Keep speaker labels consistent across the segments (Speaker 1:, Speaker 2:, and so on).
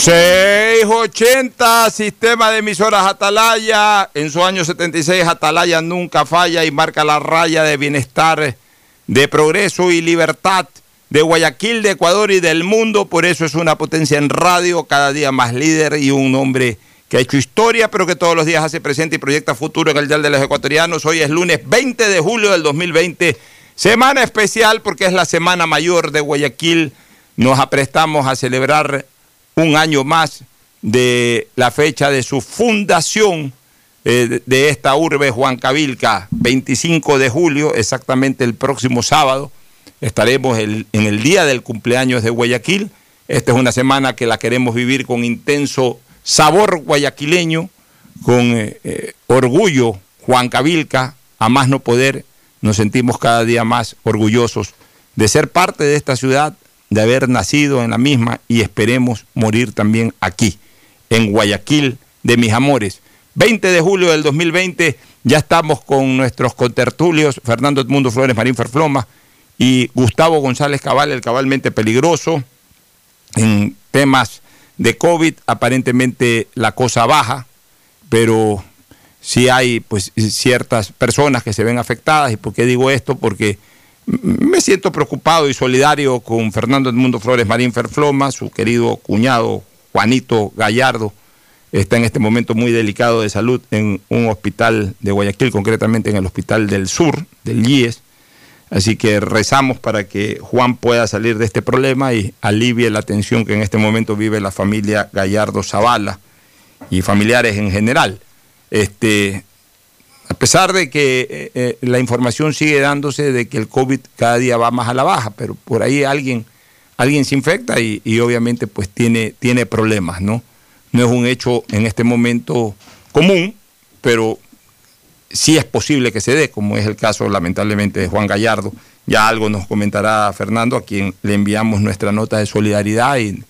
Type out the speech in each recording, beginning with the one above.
Speaker 1: 680, sistema de emisoras Atalaya. En su año 76, Atalaya nunca falla y marca la raya de bienestar, de progreso y libertad de Guayaquil, de Ecuador y del mundo. Por eso es una potencia en radio, cada día más líder y un hombre que ha hecho historia, pero que todos los días hace presente y proyecta futuro en el Día de los Ecuatorianos. Hoy es lunes 20 de julio del 2020, semana especial porque es la semana mayor de Guayaquil. Nos aprestamos a celebrar un año más de la fecha de su fundación eh, de esta urbe Cabilca, 25 de julio, exactamente el próximo sábado. Estaremos en el día del cumpleaños de Guayaquil. Esta es una semana que la queremos vivir con intenso sabor guayaquileño, con eh, eh, orgullo Cabilca, a más no poder. Nos sentimos cada día más orgullosos de ser parte de esta ciudad, de haber nacido en la misma y esperemos morir también aquí, en Guayaquil de mis amores. 20 de julio del 2020 ya estamos con nuestros contertulios, Fernando Edmundo Flores Marín Ferfloma y Gustavo González Cabal, el cabalmente peligroso, en temas de COVID, aparentemente la cosa baja, pero sí hay pues ciertas personas que se ven afectadas. ¿Y por qué digo esto? Porque me siento preocupado y solidario con Fernando Edmundo Flores Marín Ferfloma, su querido cuñado Juanito Gallardo. Está en este momento muy delicado de salud en un hospital de Guayaquil, concretamente en el Hospital del Sur, del IES. Así que rezamos para que Juan pueda salir de este problema y alivie la tensión que en este momento vive la familia Gallardo Zavala y familiares en general. Este, a pesar de que eh, eh, la información sigue dándose de que el COVID cada día va más a la baja, pero por ahí alguien, alguien se infecta y, obviamente pues tiene, tiene problemas, ¿no? No es un hecho en este momento común, pero sí es posible que se dé, como es el caso lamentablemente de Juan Gallardo. Ya algo nos comentará Fernando, a quien le enviamos nuestra nota de solidaridad y,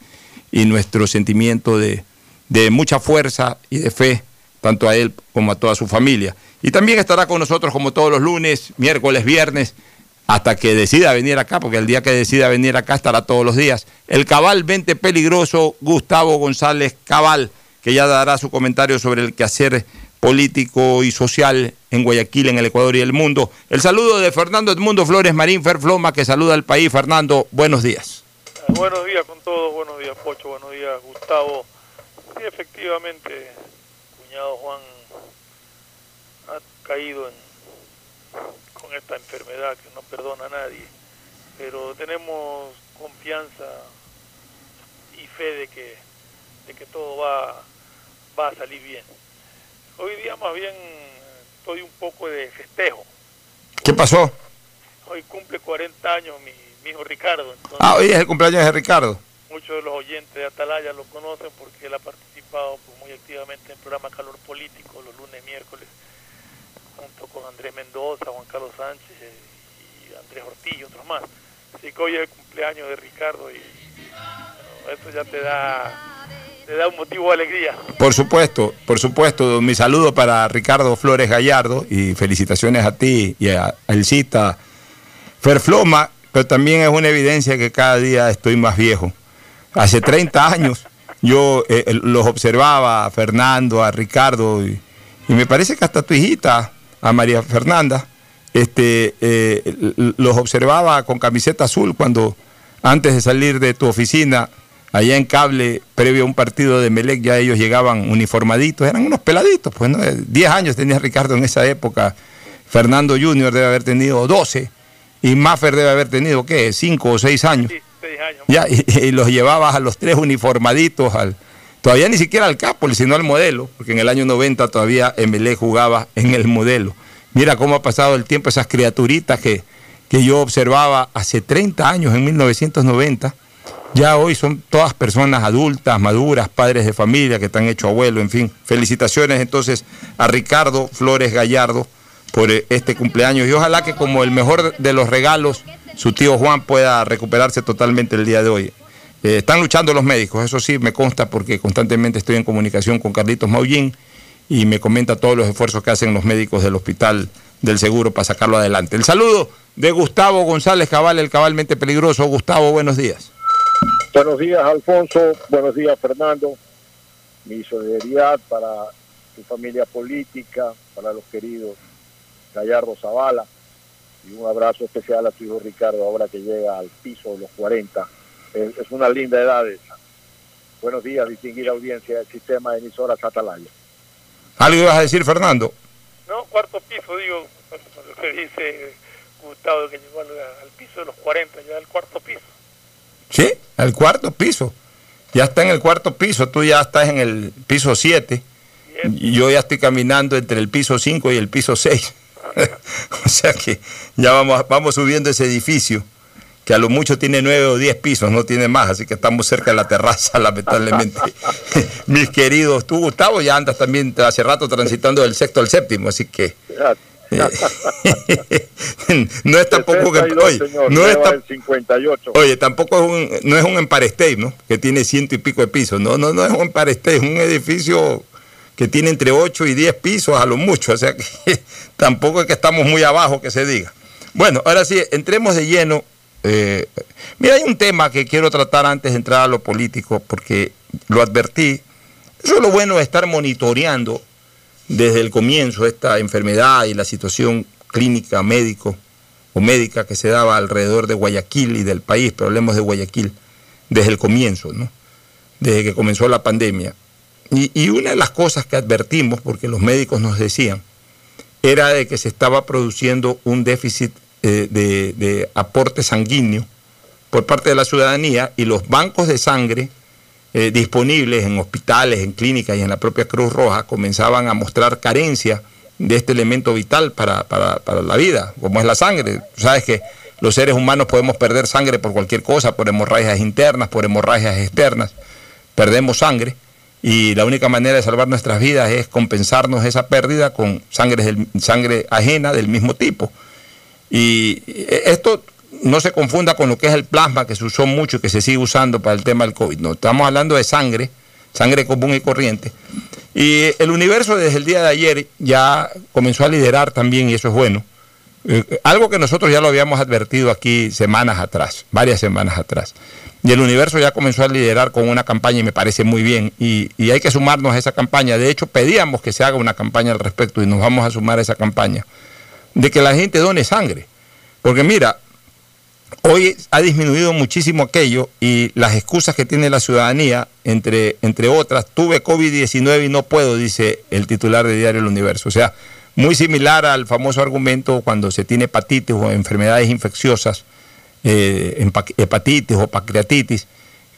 Speaker 1: nuestro sentimiento de, de mucha fuerza y de fe, tanto a él como a toda su familia. Y también estará con nosotros como todos los lunes, miércoles, viernes, hasta que decida venir acá, porque el día que decida venir acá estará todos los días. El cabal 20 peligroso, Gustavo González Cabal, que ya dará su comentario sobre el quehacer político y social en Guayaquil, en el Ecuador y el mundo. El saludo de Fernando Edmundo Flores Marín Ferfloma, que saluda al país. Fernando, buenos días.
Speaker 2: Buenos días con todos, buenos días Pocho, buenos días Gustavo. Sí, efectivamente, cuñado Juan caído en, con esta enfermedad que no perdona a nadie, pero tenemos confianza y fe de que, de que todo va, va a salir bien. Hoy día más bien estoy un poco de festejo.
Speaker 1: ¿Qué pasó?
Speaker 2: Hoy cumple 40 años mi, mi hijo Ricardo. Entonces,
Speaker 1: Ah, hoy es el cumpleaños de Ricardo.
Speaker 2: muchos de los oyentes de Atalaya lo conocen porque él ha participado activamente en el programa Calor Político los lunes, miércoles, junto con Andrés Mendoza, Juan Carlos Sánchez eh, y Andrés Ortiz y otros más. Así que hoy es el cumpleaños de Ricardo y bueno, eso ya te da, te da un motivo de alegría.
Speaker 1: Por supuesto, por supuesto. Mi saludo para Ricardo Flores Gallardo y felicitaciones a ti y a Elcita Ferfloma, pero también es una evidencia que cada día estoy más viejo. Hace 30 años yo eh, eh, los observaba a Fernando, a Ricardo y, y me parece que hasta tu hijita, a María Fernanda, este, eh, los observaba con camiseta azul cuando antes de salir de tu oficina, allá en cable, previo a un partido de Melec, ya ellos llegaban uniformaditos, eran unos peladitos, pues, ¿no? 10 años tenía Ricardo en esa época, Fernando Junior debe haber tenido 12, y Maffer debe haber tenido, ¿qué? 5 o 6 años. Ya, y, los llevabas a los tres uniformaditos, al, todavía ni siquiera al Capoli, sino al modelo, porque en el año 90 todavía Emelec jugaba en el modelo. Mira cómo ha pasado el tiempo, esas criaturitas que, que yo observaba hace 30 años, en 1990, ya hoy son todas personas adultas, maduras, padres de familia que han hecho abuelo, en fin. Felicitaciones entonces a Ricardo Flores Gallardo por eh, este cumpleaños y ojalá que como el mejor de los regalos, su tío Juan pueda recuperarse totalmente el día de hoy. Eh, están luchando los médicos, eso sí me consta porque constantemente estoy en comunicación con Carlitos Maullín y me comenta todos los esfuerzos que hacen los médicos del Hospital del Seguro para sacarlo adelante. El saludo de Gustavo González Cabal, el cabalmente peligroso. Gustavo, buenos días.
Speaker 3: Buenos días, Alfonso. Buenos días, Fernando. Mi solidaridad para tu familia política, para los queridos Gallardo Zavala. Y un abrazo especial a tu hijo Ricardo, ahora que llega al piso de los 40. Es, es una linda edad esa. Buenos días, distinguida audiencia del sistema de emisoras Atalaya.
Speaker 1: ¿Algo ibas a decir, Fernando?
Speaker 2: No, cuarto piso, digo, lo que dice Gustavo, que llegó al, al piso de los 40, ya al cuarto piso.
Speaker 1: Sí, al cuarto piso. Ya está en el cuarto piso, tú ya estás en el piso 7.
Speaker 2: Bien.
Speaker 1: Y yo ya estoy caminando entre el piso 5 y el piso 6. o sea que ya vamos, vamos subiendo ese edificio, que a lo mucho tiene 9 o 10 pisos, no tiene más, así que estamos cerca de la terraza, lamentablemente. Mis queridos, tú Gustavo ya andas también hace rato transitando del sexto al séptimo, así que... eh, no es tampoco que...
Speaker 3: 62,
Speaker 1: Oye,
Speaker 3: señor,
Speaker 1: no es
Speaker 3: nueva
Speaker 1: tam-
Speaker 3: del 58.
Speaker 1: Oye, tampoco es un, no es un State, ¿no? Que tiene ciento y pico de pisos. No, no, no es un State, es un edificio que tiene entre 8 y 10 pisos a lo mucho. O sea que tampoco es que estamos muy abajo, que se diga. Bueno, ahora sí, entremos de lleno. Eh, mira, hay un tema que quiero tratar antes de entrar a lo político, porque lo advertí. Eso es lo bueno de estar monitoreando desde el comienzo esta enfermedad y la situación clínica, médico o médica que se daba alrededor de Guayaquil y del país, pero hablemos de Guayaquil, desde el comienzo, ¿no? desde que comenzó la pandemia. Y, y una de las cosas que advertimos, porque los médicos nos decían, era de que se estaba produciendo un déficit eh, de, de aporte sanguíneo por parte de la ciudadanía y los bancos de sangre eh, disponibles en hospitales, en clínicas y en la propia Cruz Roja comenzaban a mostrar carencia de este elemento vital para, para- para la vida, como es la sangre. Tú sabes que los seres humanos podemos perder sangre por cualquier cosa, por hemorragias internas, por hemorragias externas. Perdemos sangre y la única manera de salvar nuestras vidas es compensarnos esa pérdida con sangre, sangre ajena del mismo tipo. Y esto no se confunda con lo que es el plasma que se usó mucho y que se sigue usando para el tema del COVID. No, estamos hablando de sangre, sangre común y corriente. Y el universo desde el día de ayer ya comenzó a liderar también, y eso es bueno. Eh, algo que nosotros ya lo habíamos advertido aquí semanas atrás, varias semanas atrás. Y el universo ya comenzó a liderar con una campaña y me parece muy bien. Y, y hay que sumarnos a esa campaña. De hecho, pedíamos que se haga una campaña al respecto y nos vamos a sumar a esa campaña. De que la gente done sangre. Porque mira, hoy ha disminuido muchísimo aquello y las excusas que tiene la ciudadanía, entre, entre otras, tuve COVID-19 y no puedo, dice el titular de Diario El Universo. O sea, muy similar al famoso argumento cuando se tiene hepatitis o enfermedades infecciosas, eh, hepatitis o pancreatitis,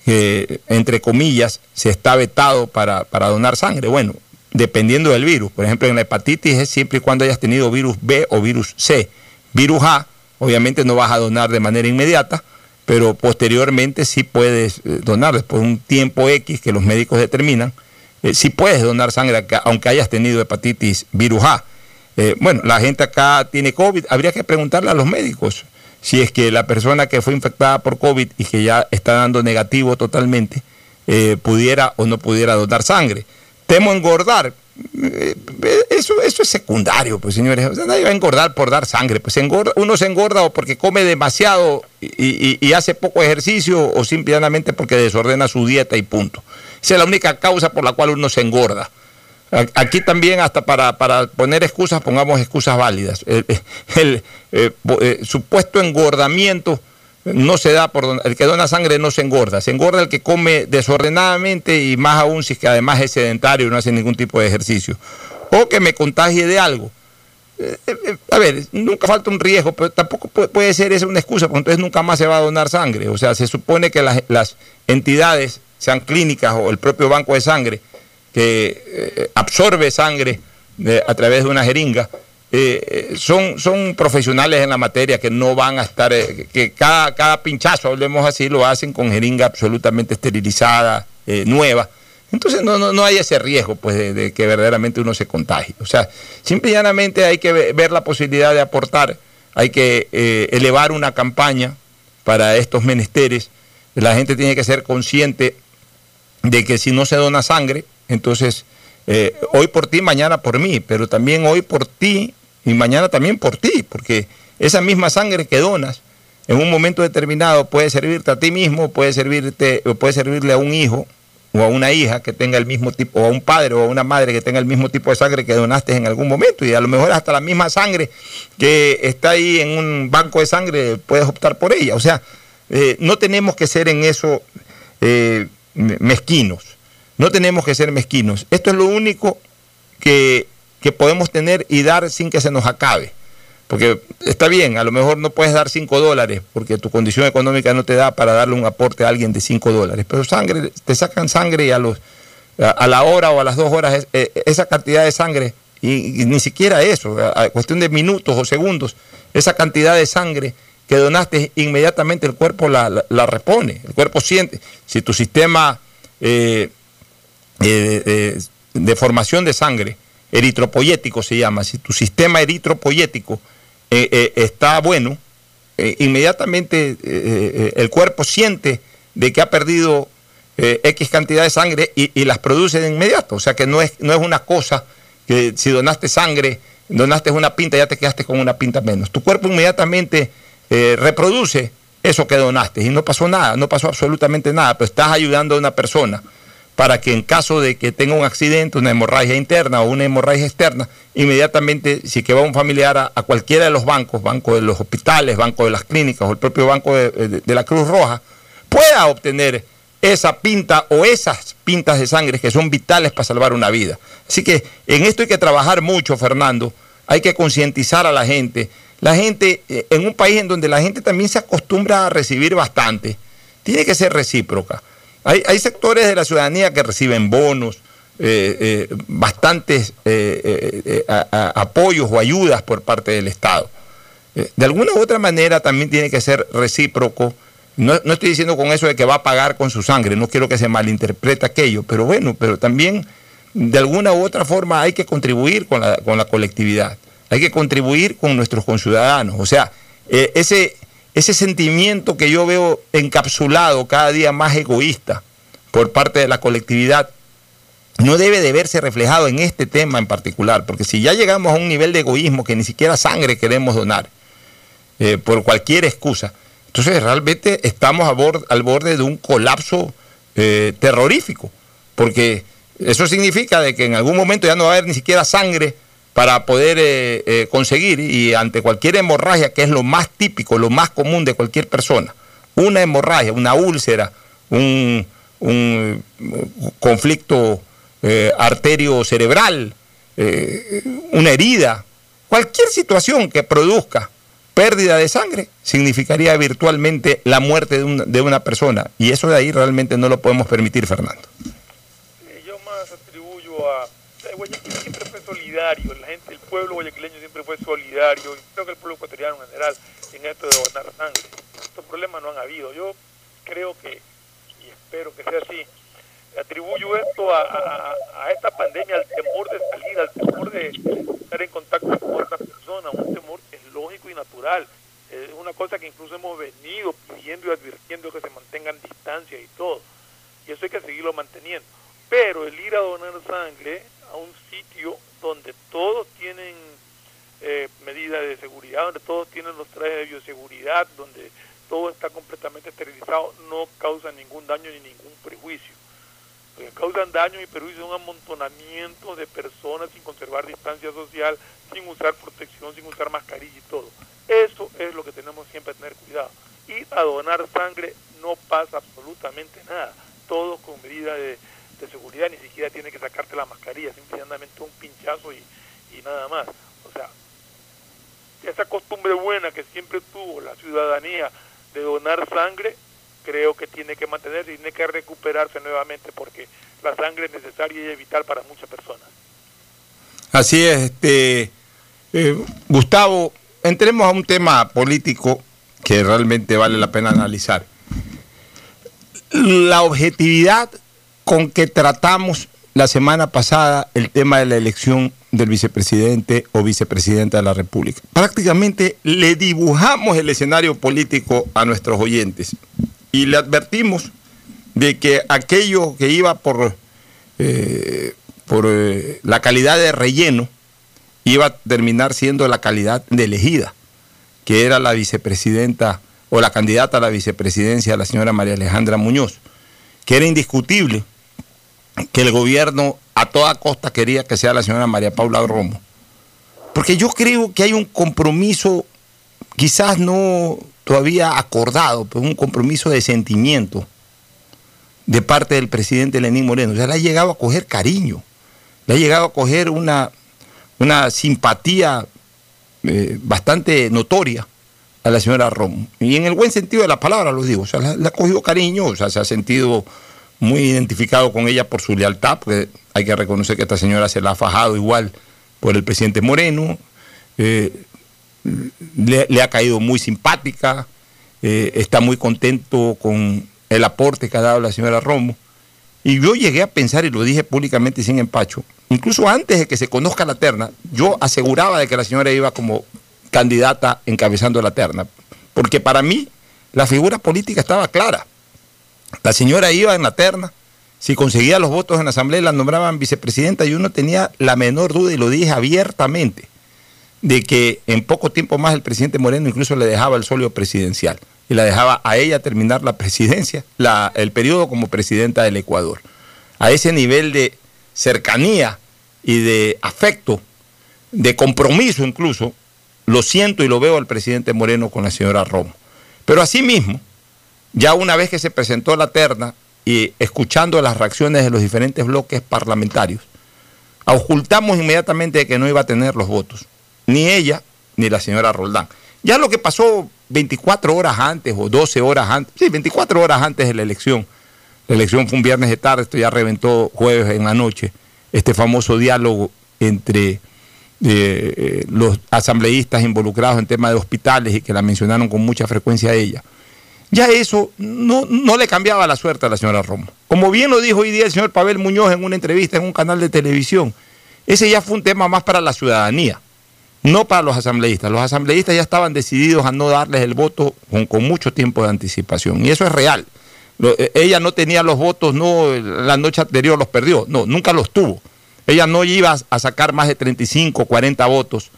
Speaker 1: que entre comillas se está vetado para, para donar sangre. Bueno, dependiendo del virus. Por ejemplo, en la hepatitis es siempre y cuando hayas tenido virus B o virus C. Virus A, obviamente no vas a donar de manera inmediata, pero posteriormente sí puedes eh, donar, después de un tiempo X que los médicos determinan, eh, sí puedes donar sangre aunque hayas tenido hepatitis virus A. Eh, bueno, la gente acá tiene COVID, habría que preguntarle a los médicos si es que la persona que fue infectada por COVID y que ya está dando negativo totalmente, pudiera o no pudiera donar sangre. Temo engordar, eh, eso, eso es secundario, pues señores. nadie va a engordar por dar sangre. Pues engorda, uno se engorda o porque come demasiado y, hace poco ejercicio o simplemente porque desordena su dieta y punto. Esa es la única causa por la cual uno se engorda. Aquí también, hasta para, poner excusas, pongamos excusas válidas. El, eh, eh, supuesto engordamiento no se da por el que dona sangre no se engorda, se engorda el que come desordenadamente y más aún si es que además es sedentario y no hace ningún tipo de ejercicio. O que me contagie de algo. Eh, eh, eh, a ver, nunca falta un riesgo, pero tampoco puede ser esa una excusa, porque entonces nunca más se va a donar sangre. O sea, se supone que las, entidades, sean clínicas o el propio banco de sangre, que absorbe sangre a través de una jeringa, eh, son, son profesionales en la materia que no van a estar, eh, que cada, cada pinchazo, hablemos así, lo hacen con jeringa absolutamente esterilizada, eh, nueva. Entonces no, no, hay ese riesgo pues, de, que verdaderamente uno se contagie. O sea, simple y llanamente hay que ver la posibilidad de aportar, hay que elevar una campaña para estos menesteres. La gente tiene que ser consciente de que si no se dona sangre, entonces hoy por ti, mañana por mí, pero también hoy por ti y mañana también por ti, porque esa misma sangre que donas en un momento determinado puede servirte a ti mismo, puede servirte, puede servirle a un hijo o a una hija que tenga el mismo tipo, o a un padre o a una madre que tenga el mismo tipo de sangre que donaste en algún momento, y a lo mejor hasta la misma sangre que está ahí en un banco de sangre puedes optar por ella. O sea, eh, no tenemos que ser en eso eh, mezquinos, no tenemos que ser mezquinos. Esto es lo único que que podemos tener y dar sin que se nos acabe. Porque está bien, a lo mejor no puedes dar 5 dólares porque tu condición económica no te da para darle un aporte a alguien de 5 dólares. Pero sangre, te sacan sangre y a, los, a, la hora o a las dos horas eh, esa cantidad de sangre, y, ni siquiera eso, a, cuestión de minutos o segundos, esa cantidad de sangre que donaste, inmediatamente el cuerpo la, repone. El cuerpo siente. Si tu sistema eh, eh, de formación de sangre eritropoyético se llama, si tu sistema eritropoyético eh, eh, está bueno, eh, inmediatamente el cuerpo siente de que ha perdido X cantidad de sangre y, las produce de inmediato. O sea que no es, no es una cosa que si donaste sangre, donaste una pinta, ya te quedaste con una pinta menos. Tu cuerpo inmediatamente reproduce eso que donaste y no pasó nada, no pasó absolutamente nada, pero estás ayudando a una persona para que en caso de que tenga un accidente, una hemorragia interna o una hemorragia externa, inmediatamente, si que va un familiar a, cualquiera de los bancos, banco de los hospitales, banco de las clínicas o el propio banco de, la Cruz Roja, pueda obtener esa pinta o esas pintas de sangre que son vitales para salvar una vida. Así que en esto hay que trabajar mucho, Fernando, hay que concientizar a la gente. La gente, eh, en un país en donde la gente también se acostumbra a recibir bastante, tiene que ser recíproca. Hay, sectores de la ciudadanía que reciben bonos, eh, eh, bastantes eh, apoyos o ayudas por parte del Estado. de alguna u otra manera también tiene que ser recíproco. No, estoy diciendo con eso de que va a pagar con su sangre, no quiero que se malinterprete aquello, pero bueno, pero también de alguna u otra forma hay que contribuir con la, con la colectividad, hay que contribuir con nuestros conciudadanos. O sea, ese, ese sentimiento que yo veo encapsulado cada día más egoísta por parte de la colectividad, no debe de verse reflejado en este tema en particular, porque si ya llegamos a un nivel de egoísmo que ni siquiera sangre queremos donar, eh, por cualquier excusa, entonces realmente estamos al borde de un colapso eh, terrorífico, porque eso significa de que en algún momento ya no va a haber ni siquiera sangre para poder eh, eh, conseguir y ante cualquier hemorragia, que es lo más típico, lo más común de cualquier persona, una hemorragia, una úlcera, un, conflicto eh, arterio cerebral, una herida cualquier situación que produzca pérdida de sangre significaría virtualmente la muerte de una, de una persona. Y eso de ahí realmente no lo podemos permitir, Fernando.
Speaker 2: yo más atribuyo a... Siempre fue solidario, pueblo guayaquileño siempre fue solidario, y creo que el pueblo ecuatoriano en general, en esto de donar sangre. Estos problemas no han habido. Yo creo que, y espero que sea así, atribuyo esto a, esta pandemia, al temor de salir, al temor de estar en contacto con otras personas, un temor que es lógico y natural. Es una cosa que incluso hemos venido pidiendo y advirtiendo que se mantengan distancia y todo. Y eso hay que seguirlo manteniendo. Pero el ir a donar sangre a un sitio donde todos tienen eh, medidas de seguridad, donde todos tienen los trajes de bioseguridad, donde todo está completamente esterilizado, no causa ningún daño ni ningún prejuicio que causan daño y perjuicio un amontonamiento de personas sin conservar distancia social, sin usar protección, sin usar mascarilla y todo. Eso es lo que tenemos siempre que tener cuidado. Y a donar sangre no pasa absolutamente nada. Todo con medidas de, seguridad, ni siquiera tiene que sacarte la mascarilla, simplemente un pinchazo y, y nada más. O sea, esa costumbre buena que siempre tuvo la ciudadanía de donar sangre creo que tiene que mantenerse y tiene que recuperarse nuevamente porque la sangre es necesaria y vital para muchas personas.
Speaker 1: Así es, este, eh, Gustavo, entremos a un tema político que realmente vale la pena analizar. La objetividad con que tratamos la semana pasada el tema de la elección del vicepresidente o vicepresidenta de la República. Prácticamente le dibujamos el escenario político a nuestros oyentes y le advertimos de que aquello que iba por, eh, por eh, la calidad de relleno iba a terminar siendo la calidad de elegida, que era la vicepresidenta o la candidata a la vicepresidencia, la señora María Alejandra Muñoz, que era indiscutible que el gobierno a toda costa quería que sea la señora María Paula Romo. Porque yo creo que hay un compromiso, quizás no todavía acordado, pues un compromiso de sentimiento de parte del presidente Lenín Moreno. O sea, le ha llegado a coger cariño, le ha llegado a coger una, una simpatía eh, bastante notoria a la señora Romo. Y en el buen sentido de la palabra lo digo, o sea, le, ha cogido cariño, o sea, se ha sentido muy identificado con ella por su lealtad, porque hay que reconocer que esta señora se la ha fajado igual por el presidente Moreno. Eh, le, ha caído muy simpática, eh, está muy contento con el aporte que ha dado la señora Romo. Y yo llegué a pensar, y lo dije públicamente sin empacho, incluso antes de que se conozca la terna, yo aseguraba de que la señora iba como candidata encabezando la terna, porque para mí la figura política estaba clara. La señora iba en la terna, si conseguía los votos en la asamblea la nombraban vicepresidenta y uno tenía la menor duda y lo dije abiertamente de que en poco tiempo más el presidente Moreno incluso le dejaba el solio presidencial y la dejaba a ella terminar la presidencia, la, el periodo como presidenta del Ecuador. A ese nivel de cercanía y de afecto, de compromiso incluso, lo siento y lo veo al presidente Moreno con la señora Romo. Pero asimismo, ya una vez que se presentó la terna y escuchando las reacciones de los diferentes bloques parlamentarios, ocultamos inmediatamente que no iba a tener los votos ni ella ni la señora Roldán. Ya lo que pasó 24 horas antes o 12 horas antes, sí, 24 horas antes de la elección, la elección fue un viernes de tarde, esto ya reventó jueves en la noche, este famoso diálogo entre eh, eh, los asambleístas involucrados en temas de hospitales y que la mencionaron con mucha frecuencia a ella. Ya eso no, no le cambiaba la suerte a la señora Romo. Como bien lo dijo hoy día el señor Pavel Muñoz en una entrevista en un canal de televisión, ese ya fue un tema más para la ciudadanía no para los asambleístas. Los asambleístas ya estaban decididos a no darles el voto con, mucho tiempo de anticipación. Y eso es real. Eh, ella no tenía los votos, no la noche anterior los perdió, no, nunca los tuvo. Ella no iba a sacar más de 35, 40 votos.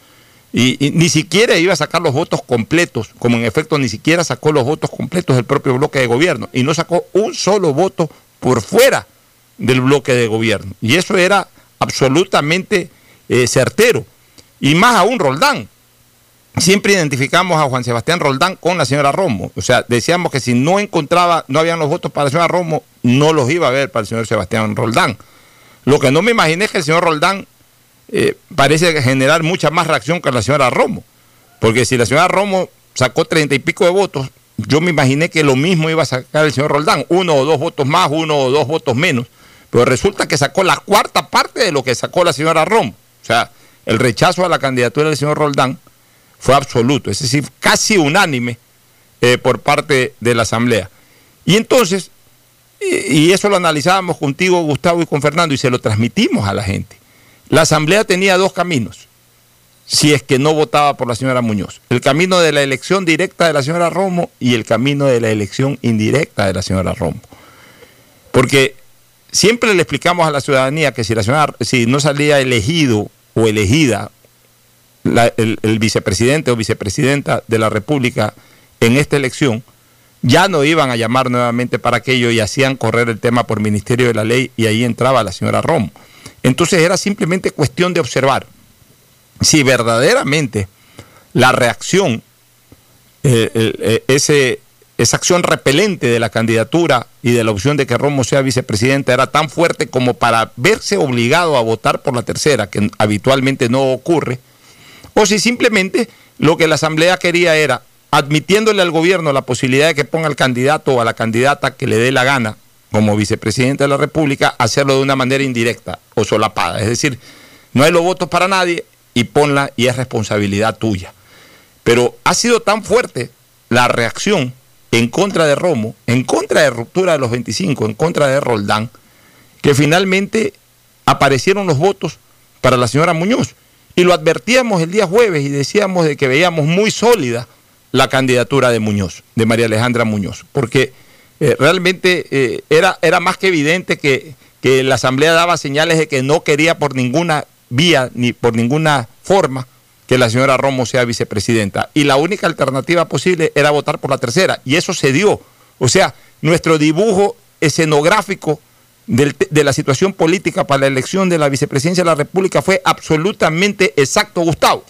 Speaker 1: Y, ni siquiera iba a sacar los votos completos, como en efecto ni siquiera sacó los votos completos del propio bloque de gobierno. Y no sacó un solo voto por fuera del bloque de gobierno. Y eso era absolutamente eh, certero y más aún Roldán. Siempre identificamos a Juan Sebastián Roldán con la señora Romo. O sea, decíamos que si no encontraba, no habían los votos para la señora Romo, no los iba a ver para el señor Sebastián Roldán. Lo que no me imaginé es que el señor Roldán eh, parece generar mucha más reacción que la señora Romo. Porque si la señora Romo sacó treinta y pico de votos, yo me imaginé que lo mismo iba a sacar el señor Roldán, uno o dos votos más, uno o dos votos menos. Pero resulta que sacó la cuarta parte de lo que sacó la señora Romo. O sea, el rechazo a la candidatura del señor Roldán fue absoluto, es decir, casi unánime eh, por parte de la Asamblea. Y entonces, y, eso lo analizábamos contigo, Gustavo, y con Fernando, y se lo transmitimos a la gente. La Asamblea tenía dos caminos, si es que no votaba por la señora Muñoz. El camino de la elección directa de la señora Romo y el camino de la elección indirecta de la señora Romo. Porque siempre le explicamos a la ciudadanía que si la señora, si no salía elegido o elegida el, vicepresidente o vicepresidenta de la República en esta elección, ya no iban a llamar nuevamente para aquello y hacían correr el tema por Ministerio de la Ley y ahí entraba la señora Romo. Entonces era simplemente cuestión de observar si verdaderamente la reacción, eh, eh, ese, esa acción repelente de la candidatura y de la opción de que Romo sea vicepresidenta era tan fuerte como para verse obligado a votar por la tercera, que habitualmente no ocurre, o si simplemente lo que la Asamblea quería era, admitiéndole al gobierno la posibilidad de que ponga al candidato o a la candidata que le dé la gana como vicepresidente de la República, hacerlo de una manera indirecta o solapada. Es decir, no hay los votos para nadie y ponla y es responsabilidad tuya. Pero ha sido tan fuerte la reacción en contra de Romo, en contra de ruptura de los 25, en contra de Roldán, que finalmente aparecieron los votos para la señora Muñoz. Y lo advertíamos el día jueves y decíamos de que veíamos muy sólida la candidatura de Muñoz, de María Alejandra Muñoz, porque eh, realmente eh, era, era más que evidente que, que la Asamblea daba señales de que no quería por ninguna vía ni por ninguna forma que la señora Romo sea vicepresidenta. Y la única alternativa posible era votar por la tercera. Y eso se dio. O sea, nuestro dibujo escenográfico de la situación política para la elección de la vicepresidencia de la República fue absolutamente exacto, Gustavo.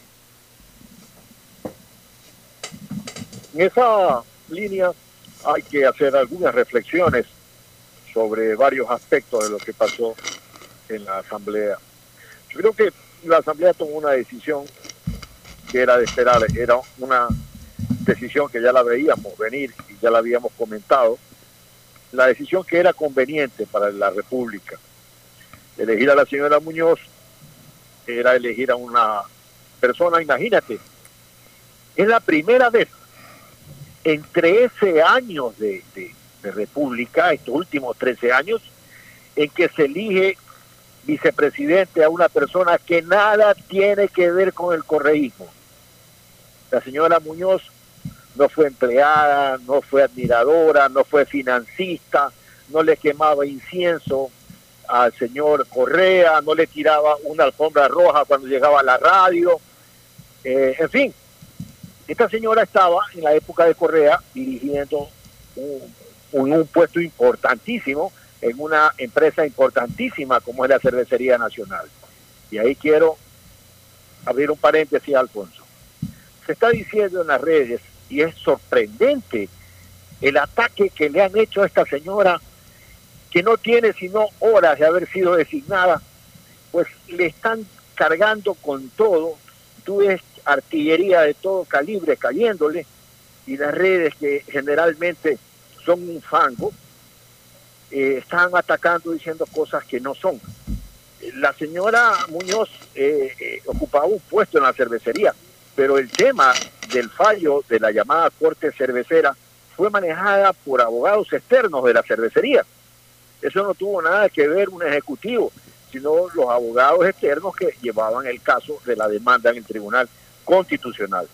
Speaker 3: En esa línea hay que hacer algunas reflexiones sobre varios aspectos de lo que pasó en la Asamblea. Yo creo que la Asamblea tomó una decisión que era de esperar, era una decisión que ya la veíamos venir y ya la habíamos comentado, la decisión que era conveniente para la República. Elegir a la señora Muñoz era elegir a una persona, imagínate, es la primera vez en 13 años de, de República, estos últimos 13 años, en que se elige vicepresidente a una persona que nada tiene que ver con el correísmo. La señora Muñoz no fue empleada, no fue admiradora, no fue financista, no le quemaba incienso al señor Correa, no le tiraba una alfombra roja cuando llegaba a la radio. Eh, en fin, esta señora estaba en la época de Correa dirigiendo un, un, puesto importantísimo en una empresa importantísima como es la Cervecería Nacional. Y ahí quiero abrir un paréntesis, Alfonso. Se está diciendo en las redes y es sorprendente el ataque que le han hecho a esta señora que no tiene sino horas de haber sido designada, pues le están cargando con todo, tú ves artillería de todo calibre cayéndole y las redes que generalmente son un fango, eh, están atacando diciendo cosas que no son. La señora Muñoz eh, eh, ocupaba un puesto en la cervecería, pero el tema del fallo de la llamada corte cervecera fue manejada por abogados externos de la cervecería. Eso no tuvo nada que ver un ejecutivo, sino los abogados externos que llevaban el caso de la demanda en el Tribunal Constitucional.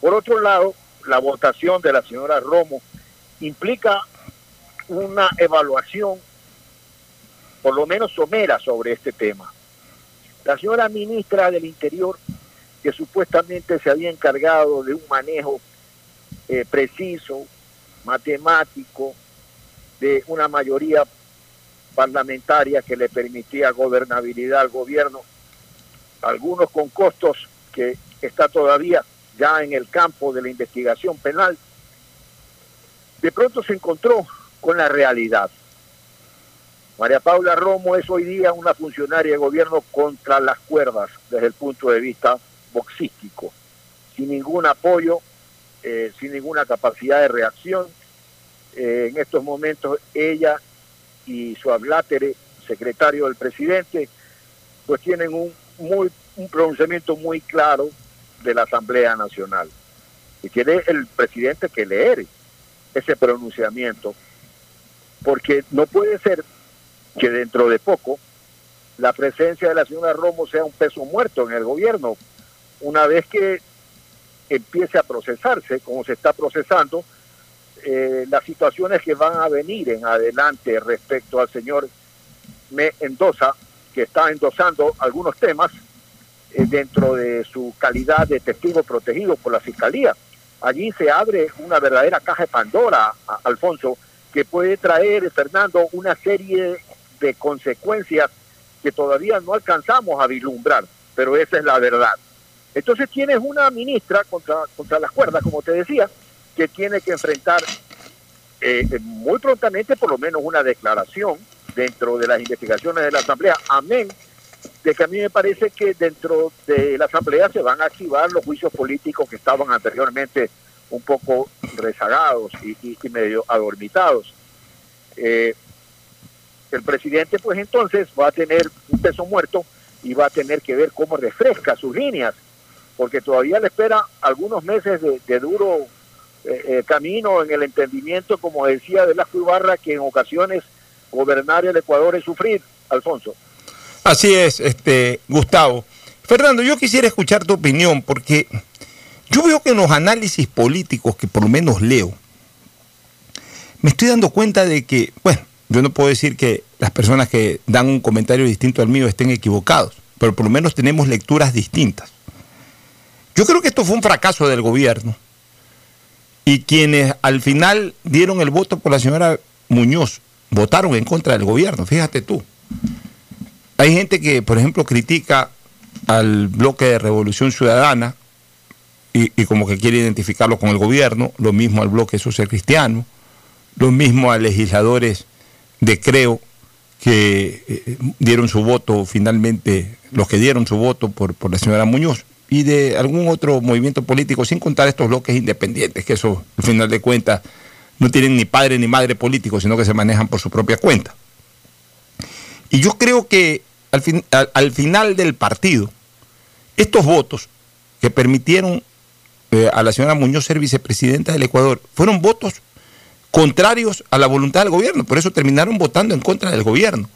Speaker 3: Por otro lado, la votación de la señora Romo implica una evaluación, por lo menos somera, sobre este tema. La señora ministra del Interior que supuestamente se había encargado de un manejo eh, preciso, matemático, de una mayoría parlamentaria que le permitía gobernabilidad al gobierno, algunos con costos que está todavía ya en el campo de la investigación penal, de pronto se encontró con la realidad. María Paula Romo es hoy día una funcionaria de gobierno contra las cuerdas desde el punto de vista boxístico, sin ningún apoyo, eh, sin ninguna capacidad de reacción. Eh, en estos momentos ella y su ablátere, secretario del presidente, pues tienen un, muy, un pronunciamiento muy claro de la Asamblea Nacional. Y tiene el presidente que leer ese pronunciamiento, porque no puede ser que dentro de poco la presencia de la señora Romo sea un peso muerto en el gobierno, una vez que empiece a procesarse, como se está procesando, eh, las situaciones que van a venir en adelante respecto al señor Mendoza, que está endosando algunos temas eh, dentro de su calidad de testigo protegido por la Fiscalía. Allí se abre una verdadera caja de Pandora, Alfonso, que puede traer, Fernando, una serie de consecuencias que todavía no alcanzamos a vislumbrar, pero esa es la verdad. Entonces tienes una ministra contra, contra las cuerdas, como te decía, que tiene que enfrentar eh, muy prontamente por lo menos una declaración dentro de las investigaciones de la Asamblea, amén de que a mí me parece que dentro de la Asamblea se van a activar los juicios políticos que estaban anteriormente un poco rezagados y, medio adormitados. Eh, el presidente pues entonces va a tener un peso muerto y va a tener que ver cómo refresca sus líneas, porque todavía le espera algunos meses de, duro eh, eh, camino en el entendimiento, como decía de la Ibarra, que en ocasiones gobernar el Ecuador es sufrir, Alfonso.
Speaker 1: Así es, este Gustavo. Fernando, yo quisiera escuchar tu opinión, porque yo veo que en los análisis políticos que por lo menos leo, me estoy dando cuenta de que, bueno, yo no puedo decir que las personas que dan un comentario distinto al mío estén equivocados, pero por lo menos tenemos lecturas distintas. Yo creo que esto fue un fracaso del gobierno y quienes al final dieron el voto por la señora Muñoz votaron en contra del gobierno, fíjate tú. Hay gente que, por ejemplo, critica al bloque de Revolución Ciudadana y, como que quiere identificarlo con el gobierno, lo mismo al bloque social cristiano, lo mismo a legisladores de Creo que eh, dieron su voto finalmente, los que dieron su voto por, por la señora Muñoz, y de algún otro movimiento político, sin contar estos bloques independientes, que eso, al final de cuentas, no tienen ni padre ni madre político, sino que se manejan por su propia cuenta. Y yo creo que al, fin, al, final del partido, estos votos que permitieron eh, a la señora Muñoz ser vicepresidenta del Ecuador fueron votos contrarios a la voluntad del gobierno. Por eso terminaron votando en contra del gobierno.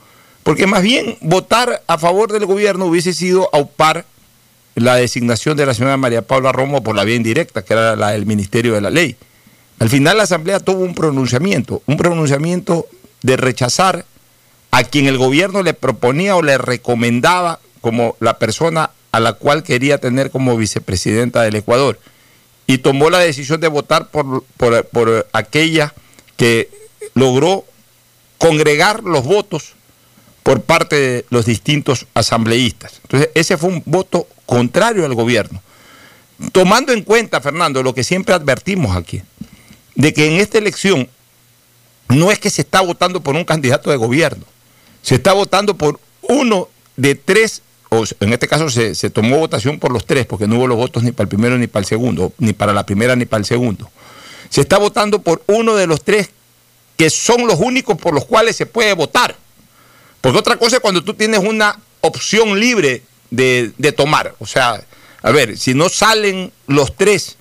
Speaker 1: Porque más bien votar a favor del gobierno hubiese sido aupar la designación de la señora María Paula Romo por la vía indirecta, que era la del Ministerio de la Ley. Al final la Asamblea tuvo un pronunciamiento, un pronunciamiento de rechazar a quien el gobierno le proponía o le recomendaba como la persona a la cual quería tener como vicepresidenta del Ecuador. Y tomó la decisión de votar por, por, por aquella que logró congregar los votos por parte de los distintos asambleístas. Entonces, ese fue un voto contrario al gobierno. Tomando en cuenta, Fernando, lo que siempre advertimos aquí, de que en esta elección no es que se está votando por un candidato de gobierno, se está votando por uno de tres, o en este caso se, se tomó votación por los tres, porque no hubo los votos ni para el primero ni para el segundo, ni para la primera ni para el segundo. Se está votando por uno de los tres que son los únicos por los cuales se puede votar. Porque otra cosa es cuando tú tienes una opción libre de, tomar. O sea, a ver, si no salen los tres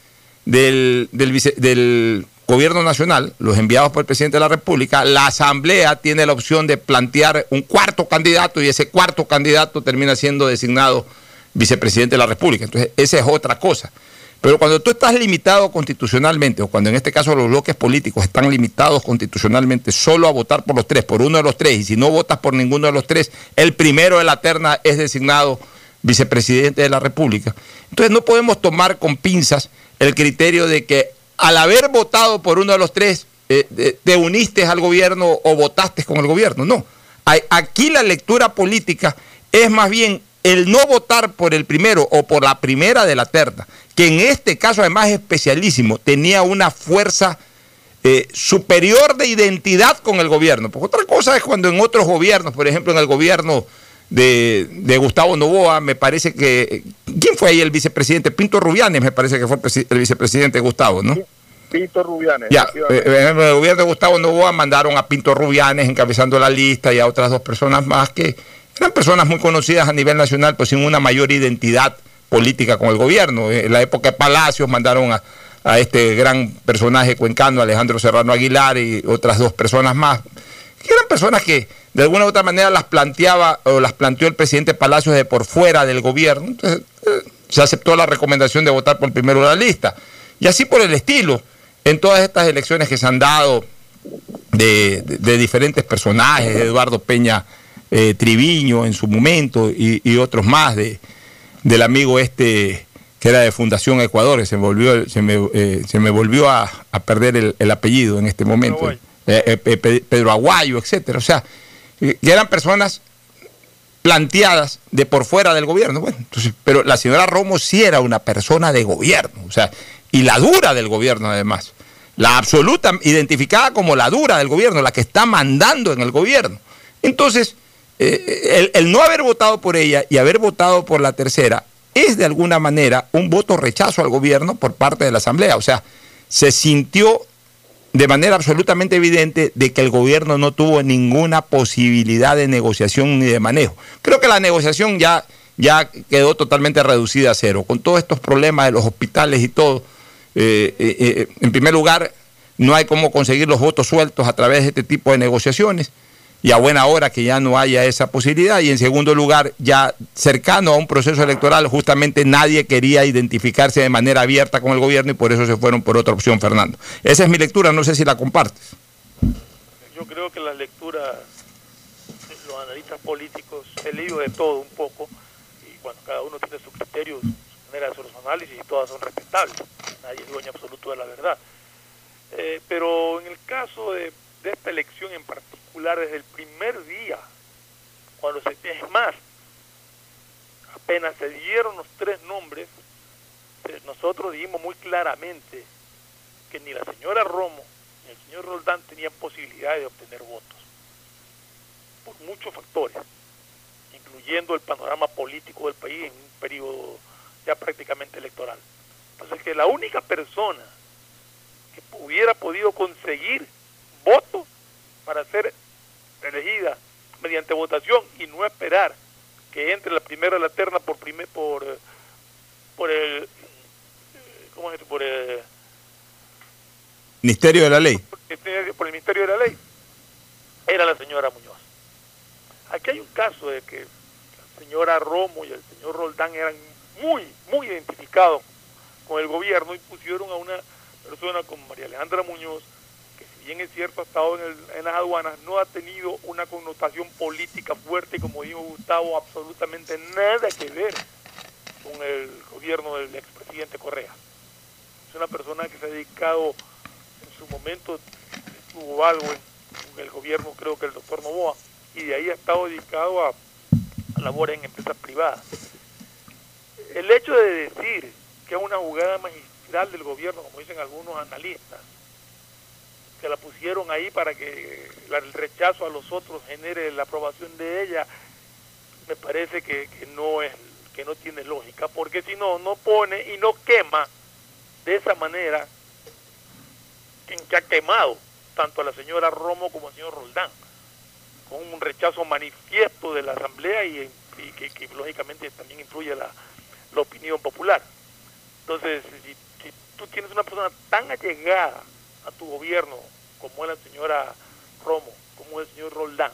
Speaker 1: del, del, gobierno nacional, los enviados por el presidente de la República, la Asamblea tiene la opción de plantear un cuarto candidato y ese cuarto candidato termina siendo designado vicepresidente de la República. Entonces, esa es otra cosa. Pero cuando tú estás limitado constitucionalmente, o cuando en este caso los bloques políticos están limitados constitucionalmente solo a votar por los tres, por uno de los tres, y si no votas por ninguno de los tres, el primero de la terna es designado vicepresidente de la República. Entonces no podemos tomar con pinzas el criterio de que al haber votado por uno de los tres, eh, te uniste al gobierno o votaste con el gobierno. No. Aquí la lectura política es más bien el no votar por el primero o por la primera de la terna, que en este caso además es especialísimo, tenía una fuerza eh, superior de identidad con el gobierno. Porque otra cosa es cuando en otros gobiernos, por ejemplo en el gobierno de, Gustavo Novoa, me parece que... ¿Quién fue ahí el vicepresidente? Pinto Rubianes, me parece que fue el vicepresidente Gustavo, ¿no?
Speaker 3: Pinto Rubianes.
Speaker 1: Ya, eh, en el gobierno de Gustavo Novoa mandaron a Pinto Rubianes encabezando la lista y a otras dos personas más que eran personas muy conocidas a nivel nacional, pues sin una mayor identidad política con el gobierno. En la época de Palacios mandaron a, a este gran personaje cuencano, Alejandro Serrano Aguilar, y otras dos personas más, que eran personas que de alguna u otra manera las planteaba o las planteó el presidente Palacios de por fuera del gobierno. Entonces, eh, se aceptó la recomendación de votar por primero la lista. Y así por el estilo, en todas estas elecciones que se han dado de, diferentes personajes, Eduardo Peña eh, Triviño en su momento y, otros más, de, del amigo este que era de Fundación Ecuador, se, volvió, se, me, eh, se me volvió a, perder el, apellido en este momento, Pedro Aguayo, etcétera. O sea, que eran personas planteadas de por fuera del gobierno. Bueno, pero la señora Romo sí era una persona de gobierno, o sea, y la dura del gobierno además. La absoluta, identificada como la dura del gobierno, la que está mandando en el gobierno. Entonces, eh, el, no haber votado por ella y haber votado por la tercera es de alguna manera un voto rechazo al gobierno por parte de la Asamblea. O sea, se sintió de manera absolutamente evidente de que el gobierno no tuvo ninguna posibilidad de negociación ni de manejo. Creo que la negociación ya, ya quedó totalmente reducida a cero. Con todos estos problemas de los hospitales y todo, eh, eh, eh, en primer lugar, no hay cómo conseguir los votos sueltos a través de este tipo de negociaciones y a buena hora que ya no haya esa posibilidad. Y en segundo lugar, ya cercano a un proceso electoral, justamente nadie quería identificarse de manera abierta con el gobierno y por eso se fueron por otra opción, Fernando. Esa es mi lectura, no sé si la compartes.
Speaker 2: Yo creo que la lectura, los analistas políticos, he leído de todo un poco, y bueno, cada uno tiene su criterio, su manera de sus análisis y todas son respetables. Nadie es dueño absoluto de la verdad. Eh, pero en el caso de de esta elección en particular desde el primer día, cuando se es más, apenas se dieron los tres nombres, eh, nosotros dijimos muy claramente que ni la señora Romo ni el señor Roldán tenían posibilidad de obtener votos, por muchos factores, incluyendo el panorama político del país en un periodo ya prácticamente electoral. Entonces que la única persona que hubiera podido conseguir voto para ser elegida mediante votación y no esperar que entre la primera la terna por primer por por el ¿cómo es? por el
Speaker 1: Ministerio de la Ley.
Speaker 2: Por el Ministerio de la Ley era la señora Muñoz. Aquí hay un caso de que la señora Romo y el señor Roldán eran muy, muy identificados con el gobierno y pusieron a una persona como María Alejandra Muñoz bien es cierto ha estado en, las aduanas, no ha tenido una connotación política fuerte, como dijo Gustavo, absolutamente nada que ver con el gobierno del expresidente Correa. Es una persona que se ha dedicado en su momento, tuvo algo en, el gobierno, creo que el doctor Novoa, y de ahí ha estado dedicado a, a labores en empresas privadas. El hecho de decir que es una jugada magistral del gobierno, como dicen algunos analistas, que la pusieron ahí para que el rechazo a los otros genere la aprobación de ella, me parece que, no es que no tiene lógica, porque si no, no pone y no quema de esa manera en que ha quemado tanto a la señora Romo como al señor Roldán, con un rechazo manifiesto de la Asamblea y, que, lógicamente también influye la, opinión popular. Entonces, si, si tú tienes una persona tan allegada tu gobierno, como es la señora Romo, como es el señor Roldán,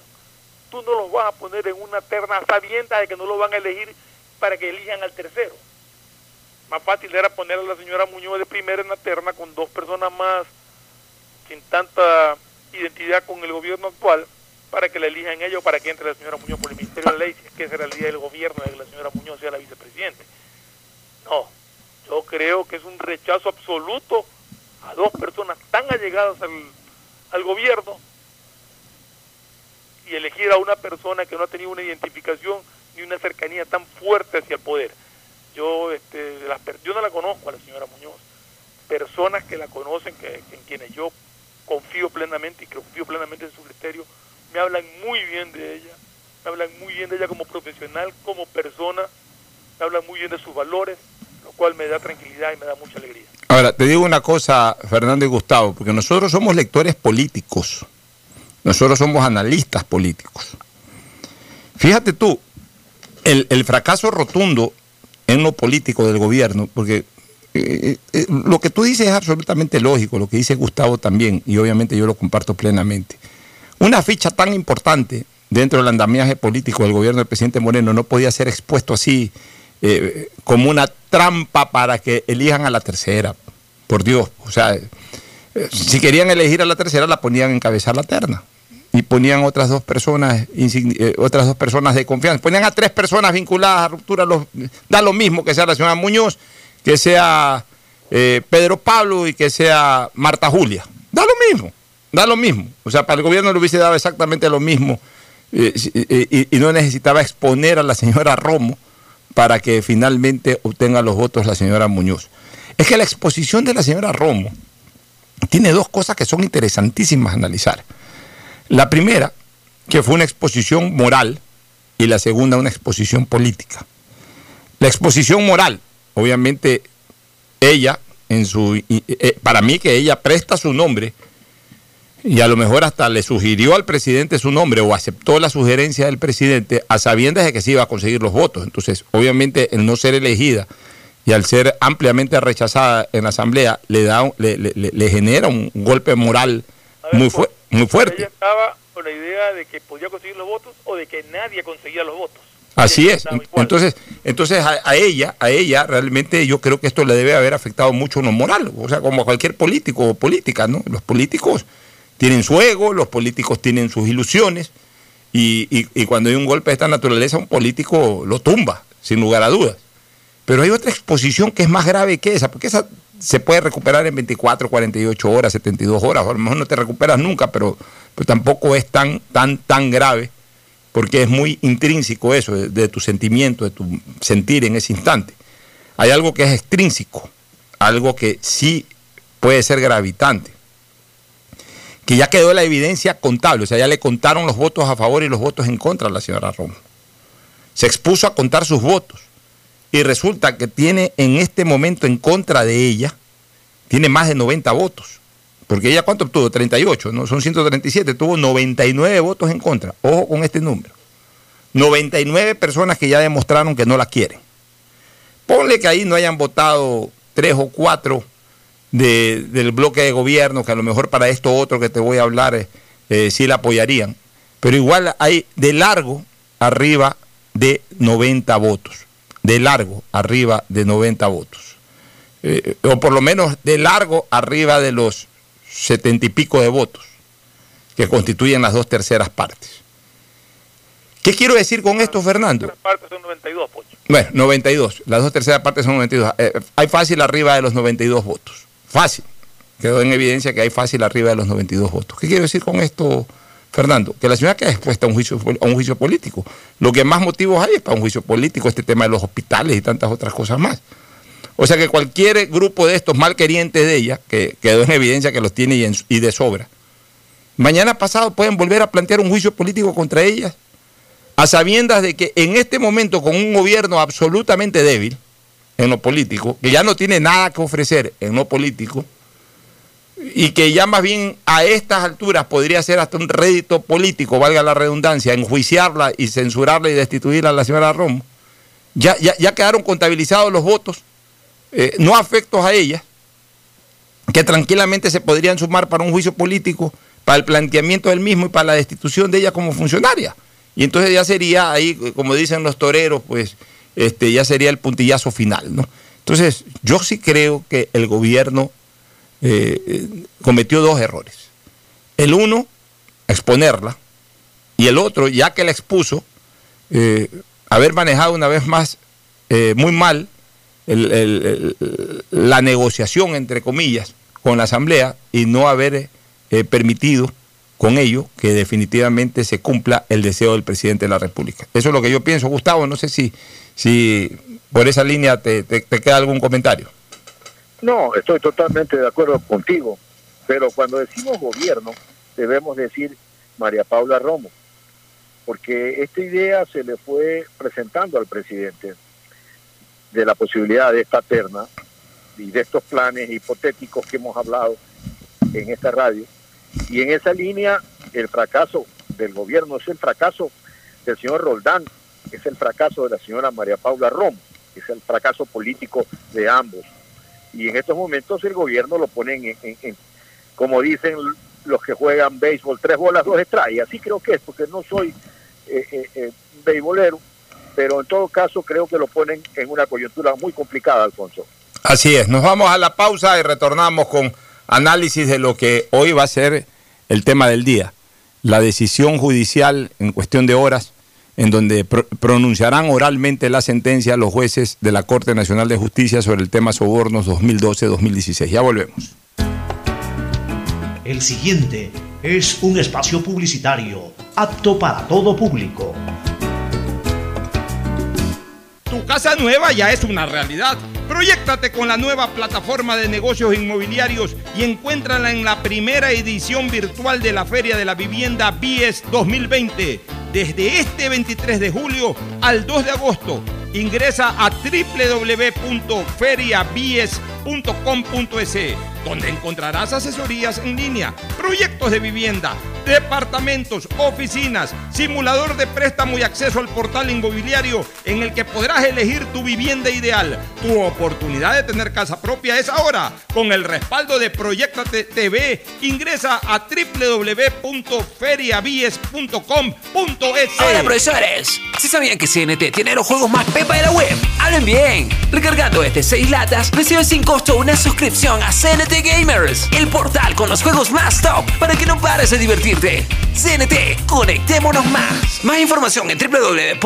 Speaker 2: tú no los vas a poner en una terna sabienda de que no lo van a elegir para que elijan al tercero. Más fácil era poner a la señora Muñoz de primera en la terna con dos personas más sin tanta identidad con el gobierno actual para que la elijan ellos para que entre la señora Muñoz por el Ministerio de la Ley, si es que ese era el día del gobierno de que la señora Muñoz sea la vicepresidente. No, yo creo que es un rechazo absoluto a dos personas tan allegadas al, al gobierno y elegir a una persona que no ha tenido una identificación ni una cercanía tan fuerte hacia el poder. Yo, este, yo no la conozco a la señora Muñoz. Personas que la conocen, que, en quienes yo confío plenamente y confío plenamente en su criterio. Me hablan muy bien de ella, me hablan muy bien de ella como profesional, como persona, me hablan muy bien de sus valores, lo cual me da tranquilidad y me da mucha alegría.
Speaker 1: Ahora, te digo una cosa, Fernando y Gustavo, porque nosotros somos lectores políticos, nosotros somos analistas políticos. Fíjate tú, el, el fracaso rotundo en lo político del gobierno, porque eh, eh, lo que tú dices es absolutamente lógico, lo que dice Gustavo también, y obviamente yo lo comparto plenamente. Una ficha tan importante dentro del andamiaje político del gobierno del presidente Moreno no podía ser expuesto así eh, como una trampa para que elijan a la tercera. Por Dios, o sea, si querían elegir a la tercera la ponían en encabezar la terna y ponían otras dos personas otras dos personas de confianza ponían a tres personas vinculadas a ruptura da lo mismo que sea la señora Muñoz que sea eh, Pedro Pablo y que sea Marta Julia. Da lo mismo, da lo mismo. O sea, para el gobierno le hubiese dado exactamente lo mismo eh, eh, y, no necesitaba exponer a la señora Romo para que finalmente obtenga los votos la señora Muñoz. Es que la exposición de la señora Romo tiene dos cosas que son interesantísimas a analizar. La primera, que fue una exposición moral, y la segunda, una exposición política. La exposición moral, obviamente ella, en su, eh, para mí que ella presta su nombre y a lo mejor hasta le sugirió al presidente su nombre o aceptó la sugerencia del presidente a sabiendas de que se iba a conseguir los votos. Entonces, obviamente, el no ser elegida y al ser ampliamente rechazada en la Asamblea le, da, le, le, genera un golpe moral muy, muy fuerte.
Speaker 2: Ella estaba con la idea de que podía conseguir los votos o de que nadie conseguía los votos.
Speaker 1: Así es. Entonces, entonces a, ella, a ella realmente yo creo que esto le debe haber afectado mucho lo moral, o sea, como a cualquier político o política, ¿no? Los políticos tienen su ego, los políticos tienen sus ilusiones, y, y, cuando hay un golpe de esta naturaleza, un político lo tumba, sin lugar a dudas. Pero hay otra exposición que es más grave que esa, porque esa se puede recuperar en 24, 48 horas, 72 horas, o a lo mejor no te recuperas nunca, pero, tampoco es tan, tan, tan grave porque es muy intrínseco eso, de, tu sentimiento, de tu sentir en ese instante. Hay algo que es extrínseco, algo que sí puede ser gravitante, que ya quedó la evidencia contable, o sea, ya le contaron los votos a favor y los votos en contra a la señora Romo. Se expuso a contar sus votos y resulta que tiene en este momento en contra de ella, tiene más de 90 votos. Porque ella cuánto obtuvo? 38, ¿no? Son 137, tuvo 99 votos en contra. Ojo con este número. 99 personas que ya demostraron que no la quieren. Ponle que ahí no hayan votado tres o cuatro del bloque de gobierno, que a lo mejor para esto otro que te voy a hablar eh, eh, sí la apoyarían. Pero igual hay de largo arriba de 90 votos. De largo arriba de 90 votos. Eh, o por lo menos de largo arriba de los setenta y pico de votos, que constituyen las dos terceras partes. ¿Qué quiero decir con esto, Fernando?
Speaker 2: Las partes son 92, Pocho.
Speaker 1: Bueno, 92. Las dos terceras partes son 92. Eh, hay fácil arriba de los 92 votos. Fácil. Quedó en evidencia que hay fácil arriba de los 92 votos. ¿Qué quiero decir con esto, Fernando? Que la ciudad queda expuesta a un juicio, a un juicio político. Lo que más motivos hay es para un juicio político, este tema de los hospitales y tantas otras cosas más. O sea que cualquier grupo de estos malquerientes de ella, que quedó en evidencia que los tiene y, de sobra, mañana pasado pueden volver a plantear un juicio político contra ellas, a sabiendas de que en este momento con un gobierno absolutamente débil en lo político, que ya no tiene nada que ofrecer en lo político, y que ya más bien a estas alturas podría ser hasta un rédito político, valga la redundancia, enjuiciarla y censurarla y destituirla a la señora Romo, ya, ya, ya quedaron contabilizados los votos eh, no afectos a ella, que tranquilamente se podrían sumar para un juicio político, para el planteamiento del mismo y para la destitución de ella como funcionaria. Y entonces ya sería ahí, como dicen los toreros, pues este, ya sería el puntillazo final. ¿no? Entonces, yo sí creo que el gobierno eh, cometió dos errores. El uno, exponerla, y el otro, ya que la expuso, eh, haber manejado una vez más muy mal la negociación, entre comillas, con la Asamblea y no haber eh, permitido con ello que definitivamente se cumpla el deseo del presidente de la República. Eso es lo que yo pienso, Gustavo. No sé si, si por esa línea te, queda algún comentario.
Speaker 3: No, estoy totalmente de acuerdo contigo. Pero cuando decimos gobierno, debemos decir María Paula Romo, porque esta idea se le fue presentando al presidente de la posibilidad de esta terna y de estos planes hipotéticos que hemos hablado en esta radio. Y en esa línea, el fracaso del gobierno es el fracaso del señor Roldán, es el fracaso de la señora María Paula Romo, es el fracaso político de ambos. Y en estos momentos el gobierno lo ponen en, como dicen los que juegan béisbol, tres bolas, dos strikes. Así creo que es, porque no soy eh, eh, eh, beisbolero, pero en todo caso creo que lo ponen en una coyuntura muy complicada, Alfonso.
Speaker 1: Así es, nos vamos a la pausa y retornamos con análisis de lo que hoy va a ser el tema del día, la decisión judicial en cuestión de horas en donde pronunciarán oralmente la sentencia los jueces de la Corte Nacional de Justicia sobre el tema sobornos 2012-2016. Ya volvemos.
Speaker 4: El siguiente es un espacio publicitario apto para todo público.
Speaker 1: Tu casa nueva ya es una realidad. Proyectate con la nueva plataforma de negocios inmobiliarios y encuéntrala en la primera edición virtual de la Feria de la Vivienda BIES 2020 desde este 23 de julio al 2 de agosto. Ingresa a www.feriabies.com.es donde encontrarás asesorías en línea, proyectos de vivienda, departamentos, oficinas, simulador de préstamo y acceso al portal inmobiliario en el que podrás elegir tu vivienda ideal. Tu oportunidad de tener casa propia es ahora. Con el respaldo de Proyectate TV, ingresa a www.feriabies.com.es.
Speaker 5: Hola profesores, si sabían que CNT tiene los juegos más pepa de la web, hablen bien. Recargando este 6 latas, recibes sin costo una suscripción a CNT Gamers, el portal con los juegos más top para que no pares de divertirte. CNT, conectémonos más. Más información en www.cnt.com.es.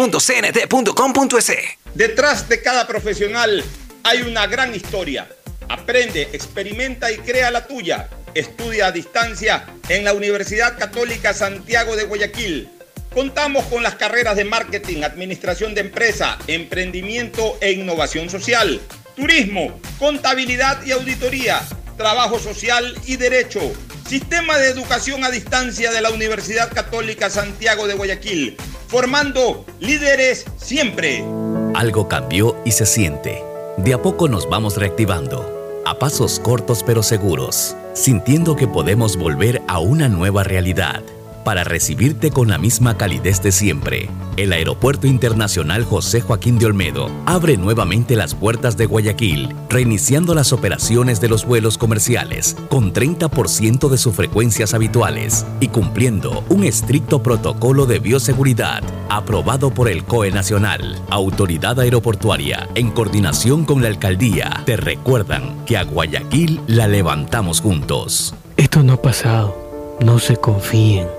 Speaker 1: Detrás de cada profesional hay una gran historia. Aprende, experimenta y crea la tuya. Estudia a distancia en la Universidad Católica Santiago de Guayaquil. Contamos con las carreras de marketing, administración de empresa, emprendimiento e innovación social, turismo, contabilidad y auditoría Trabajo Social y Derecho. Sistema de Educación a Distancia de la Universidad Católica Santiago de Guayaquil. Formando líderes siempre.
Speaker 6: Algo cambió y se siente. De a poco nos vamos reactivando. A pasos cortos pero seguros. Sintiendo que podemos volver a una nueva realidad para recibirte con la misma calidez de siempre. El Aeropuerto Internacional José Joaquín de Olmedo abre nuevamente las puertas de Guayaquil, reiniciando las operaciones de los vuelos comerciales con 30% de sus frecuencias habituales y cumpliendo un estricto protocolo de bioseguridad aprobado por el COE Nacional. Autoridad Aeroportuaria, en coordinación con la Alcaldía, te recuerdan que a Guayaquil la levantamos juntos.
Speaker 7: Esto no ha pasado. No se confíen.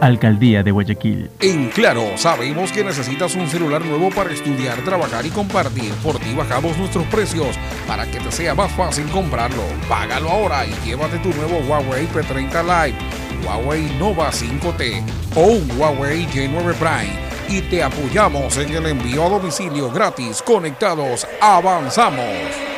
Speaker 8: Alcaldía de Guayaquil.
Speaker 9: En Claro, sabemos que necesitas un celular nuevo para estudiar, trabajar y compartir. Por ti bajamos nuestros precios para que te sea más fácil comprarlo. Págalo ahora y llévate tu nuevo Huawei P30 Lite, Huawei Nova 5T o un Huawei J9 Prime. Y te apoyamos en el envío a domicilio gratis. Conectados, avanzamos.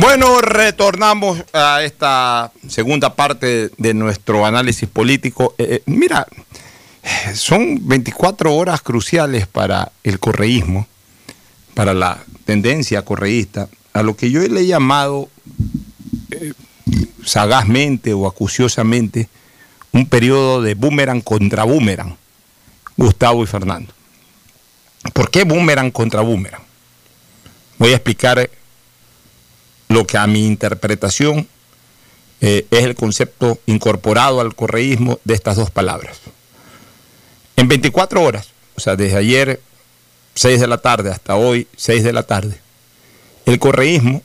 Speaker 1: Bueno, retornamos a esta segunda parte de nuestro análisis político. Eh, eh, mira, son 24 horas cruciales para el correísmo, para la tendencia correísta, a lo que yo le he llamado eh, sagazmente o acuciosamente un periodo de boomerang contra boomerang, Gustavo y Fernando. ¿Por qué boomerang contra boomerang? Voy a explicar lo que a mi interpretación eh, es el concepto incorporado al correísmo de estas dos palabras. En 24 horas, o sea, desde ayer 6 de la tarde hasta hoy 6 de la tarde, el correísmo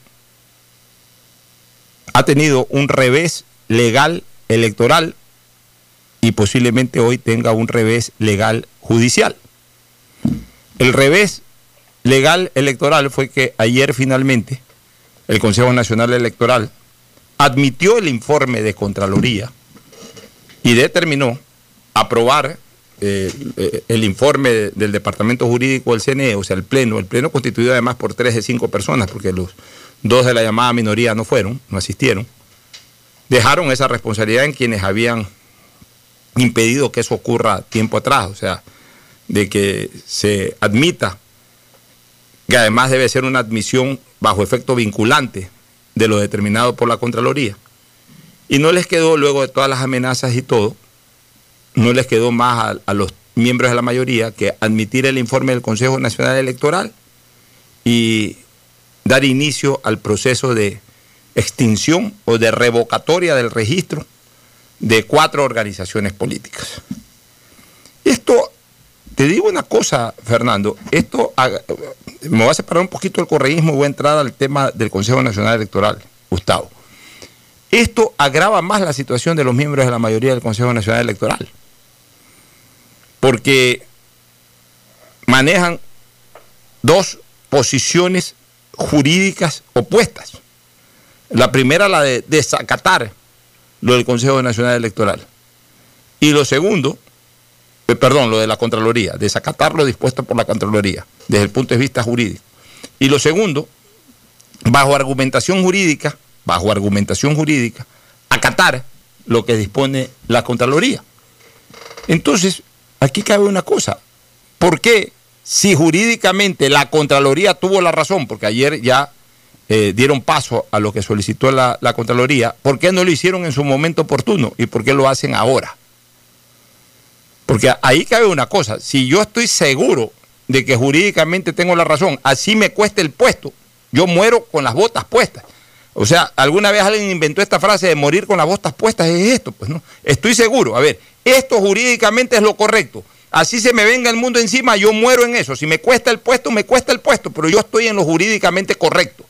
Speaker 1: ha tenido un revés legal electoral y posiblemente hoy tenga un revés legal judicial. El revés legal electoral fue que ayer finalmente el Consejo Nacional Electoral admitió el informe de Contraloría y determinó aprobar eh, eh, el informe del Departamento Jurídico del CNE, o sea, el Pleno, el Pleno constituido además por tres de cinco personas, porque los dos de la llamada minoría no fueron, no asistieron, dejaron esa responsabilidad en quienes habían impedido que eso ocurra tiempo atrás, o sea, de que se admita que además debe ser una admisión bajo efecto vinculante de lo determinado por la Contraloría. Y no les quedó, luego de todas las amenazas y todo, no les quedó más a, los miembros de la mayoría que admitir el informe del Consejo Nacional Electoral y dar inicio al proceso de extinción o de revocatoria del registro de cuatro organizaciones políticas. Esto te digo una cosa, Fernando, esto me voy a separar un poquito del correísmo y voy a entrar al tema del Consejo Nacional Electoral, Gustavo. Esto agrava más la situación de los miembros de la mayoría del Consejo Nacional Electoral, porque manejan dos posiciones jurídicas opuestas. La primera, la de desacatar lo del Consejo Nacional Electoral. Y lo segundo, eh, perdón, lo de la Contraloría, desacatar lo dispuesto por la Contraloría, desde el punto de vista jurídico. Y lo segundo, bajo argumentación jurídica, bajo argumentación jurídica, acatar lo que dispone la Contraloría. Entonces, aquí cabe una cosa. ¿Por qué si jurídicamente la Contraloría tuvo la razón, porque ayer ya eh, dieron paso a lo que solicitó la, la Contraloría, ¿por qué no lo hicieron en su momento oportuno y por qué lo hacen ahora? Porque ahí cabe una cosa, si yo estoy seguro de que jurídicamente tengo la razón, así me cueste el puesto, yo muero con las botas puestas. O sea, alguna vez alguien inventó esta frase de morir con las botas puestas, es esto, pues no. Estoy seguro, a ver, esto jurídicamente es lo correcto. así se me venga el mundo encima, yo muero en eso. Si me cuesta el puesto, me cuesta el puesto, pero yo estoy en lo jurídicamente correcto.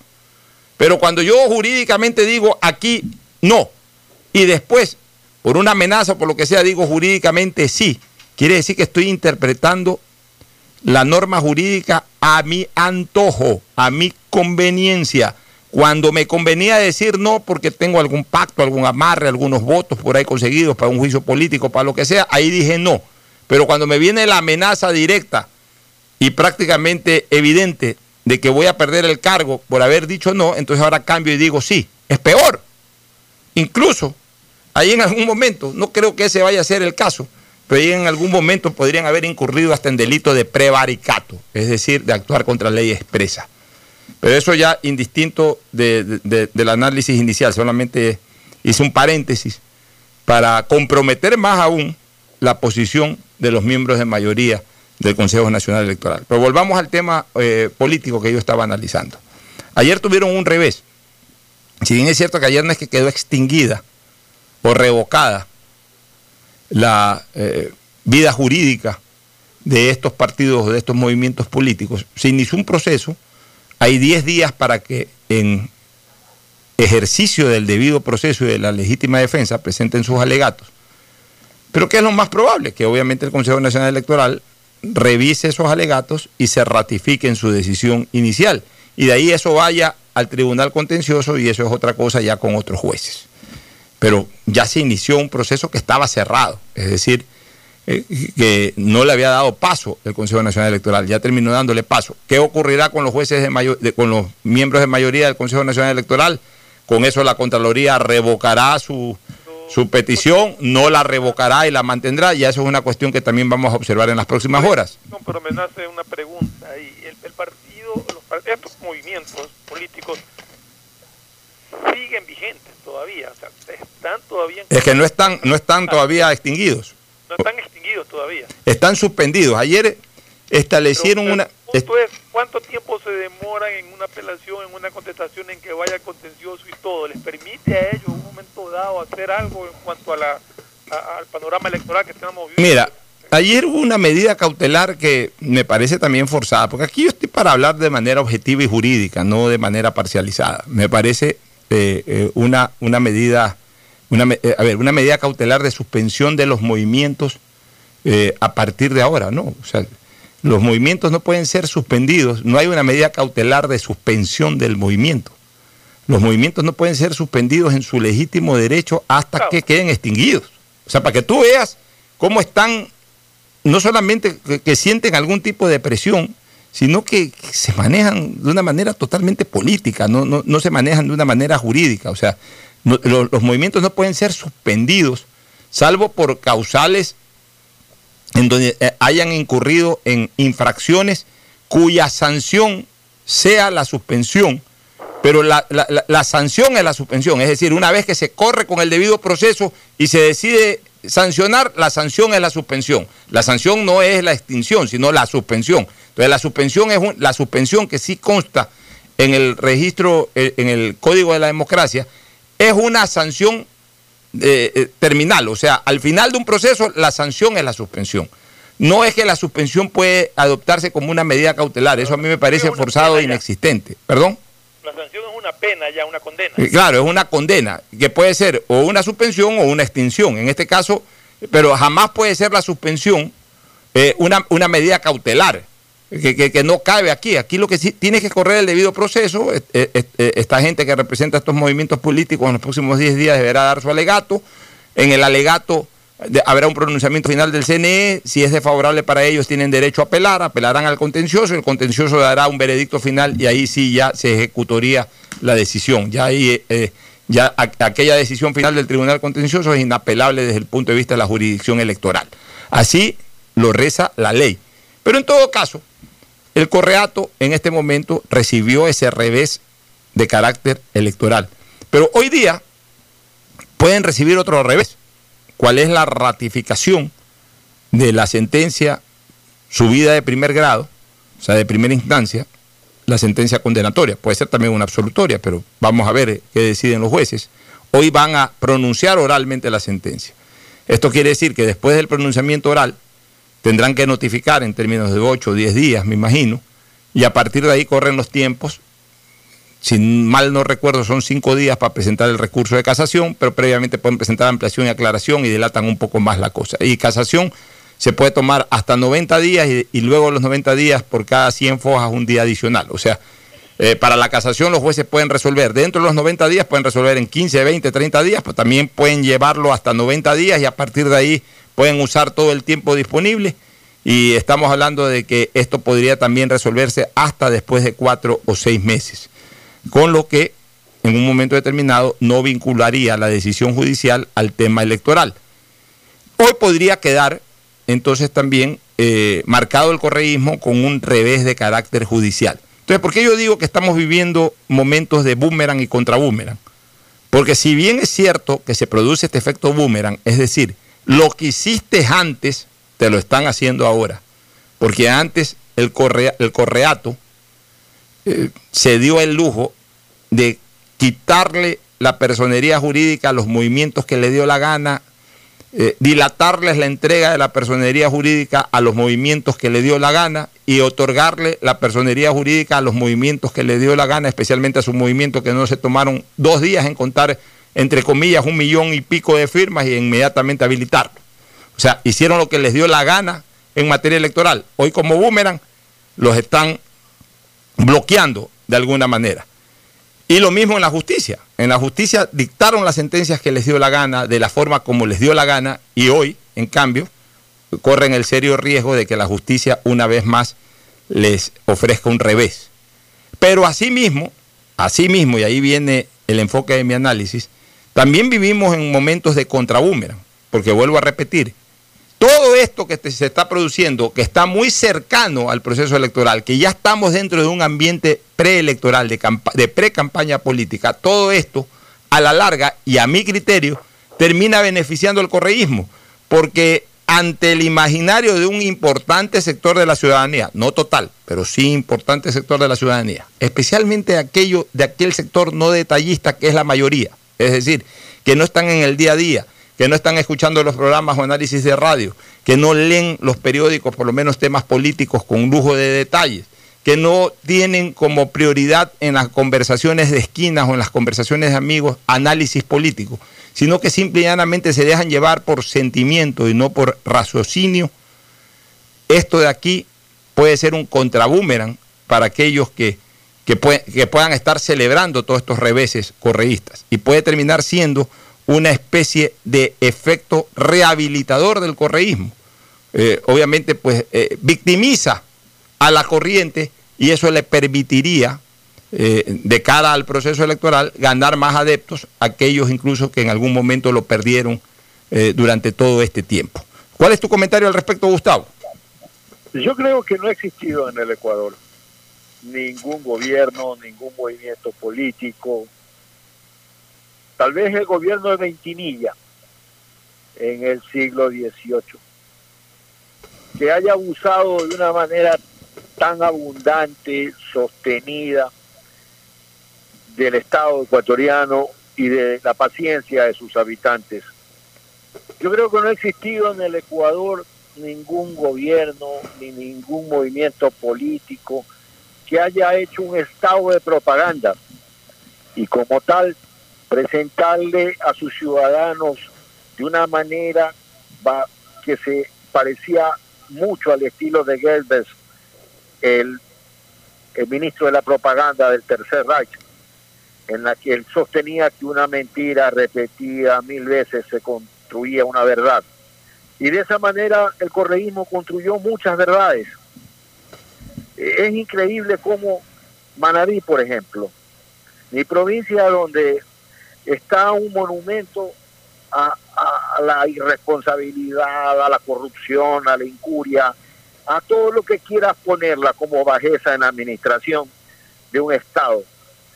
Speaker 1: Pero cuando yo jurídicamente digo aquí no, y después, por una amenaza, por lo que sea, digo jurídicamente sí, quiere decir que estoy interpretando la norma jurídica a mi antojo, a mi conveniencia. Cuando me convenía decir no porque tengo algún pacto, algún amarre, algunos votos por ahí conseguidos para un juicio político, para lo que sea, ahí dije no. Pero cuando me viene la amenaza directa y prácticamente evidente de que voy a perder el cargo por haber dicho no, entonces ahora cambio y digo sí. Es peor. Incluso, ahí en algún momento, no creo que ese vaya a ser el caso, pero en algún momento podrían haber incurrido hasta en delito de prevaricato, es decir, de actuar contra ley expresa. Pero eso ya indistinto del análisis inicial, solamente hice un paréntesis para comprometer más aún la posición de los miembros de mayoría del Consejo Nacional Electoral. Pero volvamos al tema eh, político que yo estaba analizando. Ayer tuvieron un revés. Si bien es cierto que ayer no es que quedó extinguida o revocada la eh, vida jurídica de estos partidos, de estos movimientos políticos, se inició un proceso, hay 10 días para que en ejercicio del debido proceso y de la legítima defensa presenten sus alegatos. Pero ¿qué es lo más probable? Que obviamente el Consejo Nacional Electoral revise esos alegatos y se ratifique en su decisión inicial. Y de ahí eso vaya al Tribunal Contencioso y eso es otra cosa ya con otros jueces. Pero ya se inició un proceso que estaba cerrado, es decir, eh, que no le había dado paso el Consejo Nacional Electoral, ya terminó dándole paso. ¿Qué ocurrirá con los jueces de, mayor, con los miembros de mayoría del Consejo Nacional Electoral? Con eso la Contraloría revocará su, su petición no la revocará y la mantendrá, y eso es una cuestión que también vamos a observar en las próximas horas.
Speaker 2: No, pero me nace una pregunta. Y el, partido, los, estos movimientos políticos siguen vigentes todavía, o sea, están todavía...
Speaker 1: Es que no están, no están todavía extinguidos.
Speaker 2: No están extinguidos todavía.
Speaker 1: Están suspendidos. Ayer establecieron una...
Speaker 2: ¿cuánto tiempo se demoran en una apelación, en una contestación, en que vaya contencioso y todo? ¿Les permite a ellos en un momento dado hacer algo en cuanto a la, al panorama electoral que estamos viviendo?
Speaker 1: Mira, ayer hubo una medida cautelar que me parece también forzada, porque aquí yo estoy para hablar de manera objetiva y jurídica, no de manera parcializada. Me parece eh, eh, una, una medida... Una, eh, a ver, una medida cautelar de suspensión de los movimientos a partir de ahora, ¿no? O sea, los movimientos no pueden ser suspendidos, no hay una medida cautelar de suspensión del movimiento. Los movimientos no pueden ser suspendidos en su legítimo derecho hasta que queden extinguidos. O sea, para que tú veas cómo están, no solamente que, sienten algún tipo de presión, sino que, se manejan de una manera totalmente política, no, no, se manejan de una manera jurídica. O sea, los movimientos no pueden ser suspendidos, salvo por causales en donde eh, hayan incurrido en infracciones cuya sanción sea la suspensión, pero la, sanción es la suspensión, es decir, una vez que se corre con el debido proceso y se decide sancionar, la sanción es la suspensión. La sanción no es la extinción, sino la suspensión. Entonces la suspensión es la suspensión que sí consta en el registro, eh, en el Código de la Democracia, es una sanción eh, eh, terminal, o sea, al final de un proceso la sanción es la suspensión. No es que la suspensión puede adoptarse como una medida cautelar, eso a mí me parece forzado e inexistente. ¿Perdón?
Speaker 2: La sanción es una pena ya, una condena.
Speaker 1: Claro, es una condena, que puede ser o una suspensión o una extinción. En este caso, pero jamás puede ser la suspensión eh, una, una medida cautelar que, no cabe aquí. Aquí lo que sí tiene que correr el debido proceso. esta gente que representa estos movimientos políticos en los próximos 10 días deberá dar su alegato. En el alegato habrá un pronunciamiento final del CNE. Si es desfavorable para ellos, tienen derecho a apelar. Apelarán al contencioso. El contencioso dará un veredicto final y ahí sí ya se ejecutaría la decisión. Ya ahí. Eh, ya aquella decisión final del Tribunal Contencioso es inapelable desde el punto de vista de la jurisdicción electoral. Así lo reza la ley. Pero en todo caso, el Correato en este momento recibió ese revés de carácter electoral. Pero hoy día pueden recibir otro revés. ¿Cuál es la ratificación de la sentencia subida de primer grado, o sea, de primera instancia, la sentencia condenatoria? Puede ser también una absolutoria, pero vamos a ver qué deciden los jueces. Hoy van a pronunciar oralmente la sentencia. Esto quiere decir que después del pronunciamiento oral, tendrán que notificar en términos de 8 o 10 días, me imagino, y a partir de ahí corren los tiempos. Si mal no recuerdo, son 5 días para presentar el recurso de casación, pero previamente pueden presentar ampliación y aclaración y dilatan un poco más la cosa. Y casación se puede tomar hasta 90 días y, y luego los 90 días por cada 100 fojas un día adicional. O sea, eh, para la casación los jueces pueden resolver dentro de los 90 días, pueden resolver en 15, 20, 30 días, pero también pueden llevarlo hasta 90 días y a partir de ahí pueden usar todo el tiempo disponible. Y estamos hablando de que esto podría también resolverse hasta después de cuatro o seis meses. Con lo que en un momento determinado no vincularía la decisión judicial al tema electoral. Hoy podría quedar entonces también eh, marcado el correísmo con un revés de carácter judicial. Entonces, ¿por qué yo digo que estamos viviendo momentos de boomerang y contra boomerang? Porque si bien es cierto que se produce este efecto boomerang, es decir, lo que hiciste antes, te lo están haciendo ahora. Porque antes el, el correato eh, se dio el lujo de quitarle la personería jurídica a los movimientos que le dio la gana eh, dilatarles la entrega de la personería jurídica a los movimientos que le dio la gana y otorgarle la personería jurídica a los movimientos que le dio la gana, especialmente a sus movimientos que no se tomaron dos días en contar, entre comillas, un millón y pico de firmas y inmediatamente habilitarlo. O sea, hicieron lo que les dio la gana en materia electoral. Hoy como boomerang los están bloqueando de alguna manera. Y lo mismo en la justicia. En la justicia dictaron las sentencias que les dio la gana, de la forma como les dio la gana, y hoy, en cambio, corren el serio riesgo de que la justicia una vez más les ofrezca un revés. Pero asimismo, asimismo, y ahí viene el enfoque de mi análisis, también vivimos en momentos de contrabúmero, porque vuelvo a repetir, todo esto que se está produciendo, que está muy cercano al proceso electoral, que ya estamos dentro de un ambiente preelectoral, de, de pre-campaña política, todo esto, a la larga y a mi criterio, termina beneficiando al correísmo, porque ante el imaginario de un importante sector de la ciudadanía, no total, pero sí importante sector de la ciudadanía, especialmente aquello de aquel sector no detallista que es la mayoría, es decir, que no están en el día a día, que no están escuchando los programas o análisis de radio, que no leen los periódicos, por lo menos temas políticos con lujo de detalles, que no tienen como prioridad en las conversaciones de esquinas o en las conversaciones de amigos análisis político, sino que simple y llanamente se dejan llevar por sentimiento y no por raciocinio, esto de aquí puede ser un contrabúmeran para aquellos que, que, puedan estar celebrando todos estos reveses correístas y puede terminar siendo una especie de efecto rehabilitador del correísmo. Eh, obviamente, pues eh, victimiza a la corriente y eso le permitiría, eh, de cara al proceso electoral, ganar más adeptos, aquellos incluso que en algún momento lo perdieron durante todo este tiempo. ¿Cuál es tu comentario al respecto, Gustavo?
Speaker 3: Yo creo que no ha existido en el Ecuador ningún gobierno, ningún movimiento político, tal vez el gobierno de Ventimilla en el siglo XVIII, que haya abusado de una manera tan abundante, sostenida del Estado ecuatoriano y de la paciencia de sus habitantes. Yo creo que no ha existido en el Ecuador ningún gobierno ni ningún movimiento político que haya hecho un estado de propaganda y como tal presentarle a sus ciudadanos de una manera que se parecía mucho al estilo de Goebbels, el, el ministro de la propaganda del Tercer Reich, en la que él sostenía que una mentira repetida mil veces se construía una verdad. Y de esa manera el correísmo construyó muchas verdades. Es increíble cómo Manabí, por ejemplo, mi provincia donde está un monumento a, la irresponsabilidad, a la corrupción, a la incuria, a todo lo que quieras ponerla como bajeza en la administración de un Estado.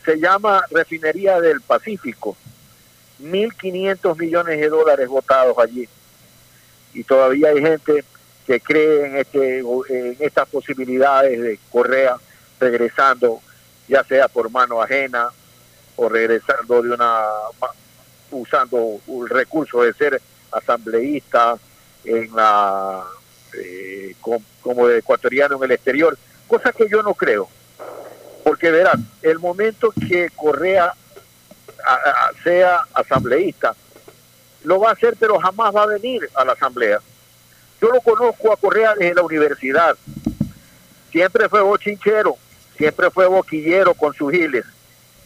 Speaker 3: Se llama Refinería del Pacífico. 1.500 millones de dólares votados allí. Y todavía hay gente que cree en, este, en estas posibilidades de Correa regresando, ya sea por mano ajena o regresando de una usando un recurso de ser asambleísta en la eh, como, ecuatoriano en el exterior, cosa que yo no creo. Porque verán, el momento que Correa sea asambleísta, lo va a hacer, pero jamás va a venir a la asamblea. Yo lo conozco a Correa desde la universidad. Siempre fue bochinchero, siempre fue boquillero con sus giles,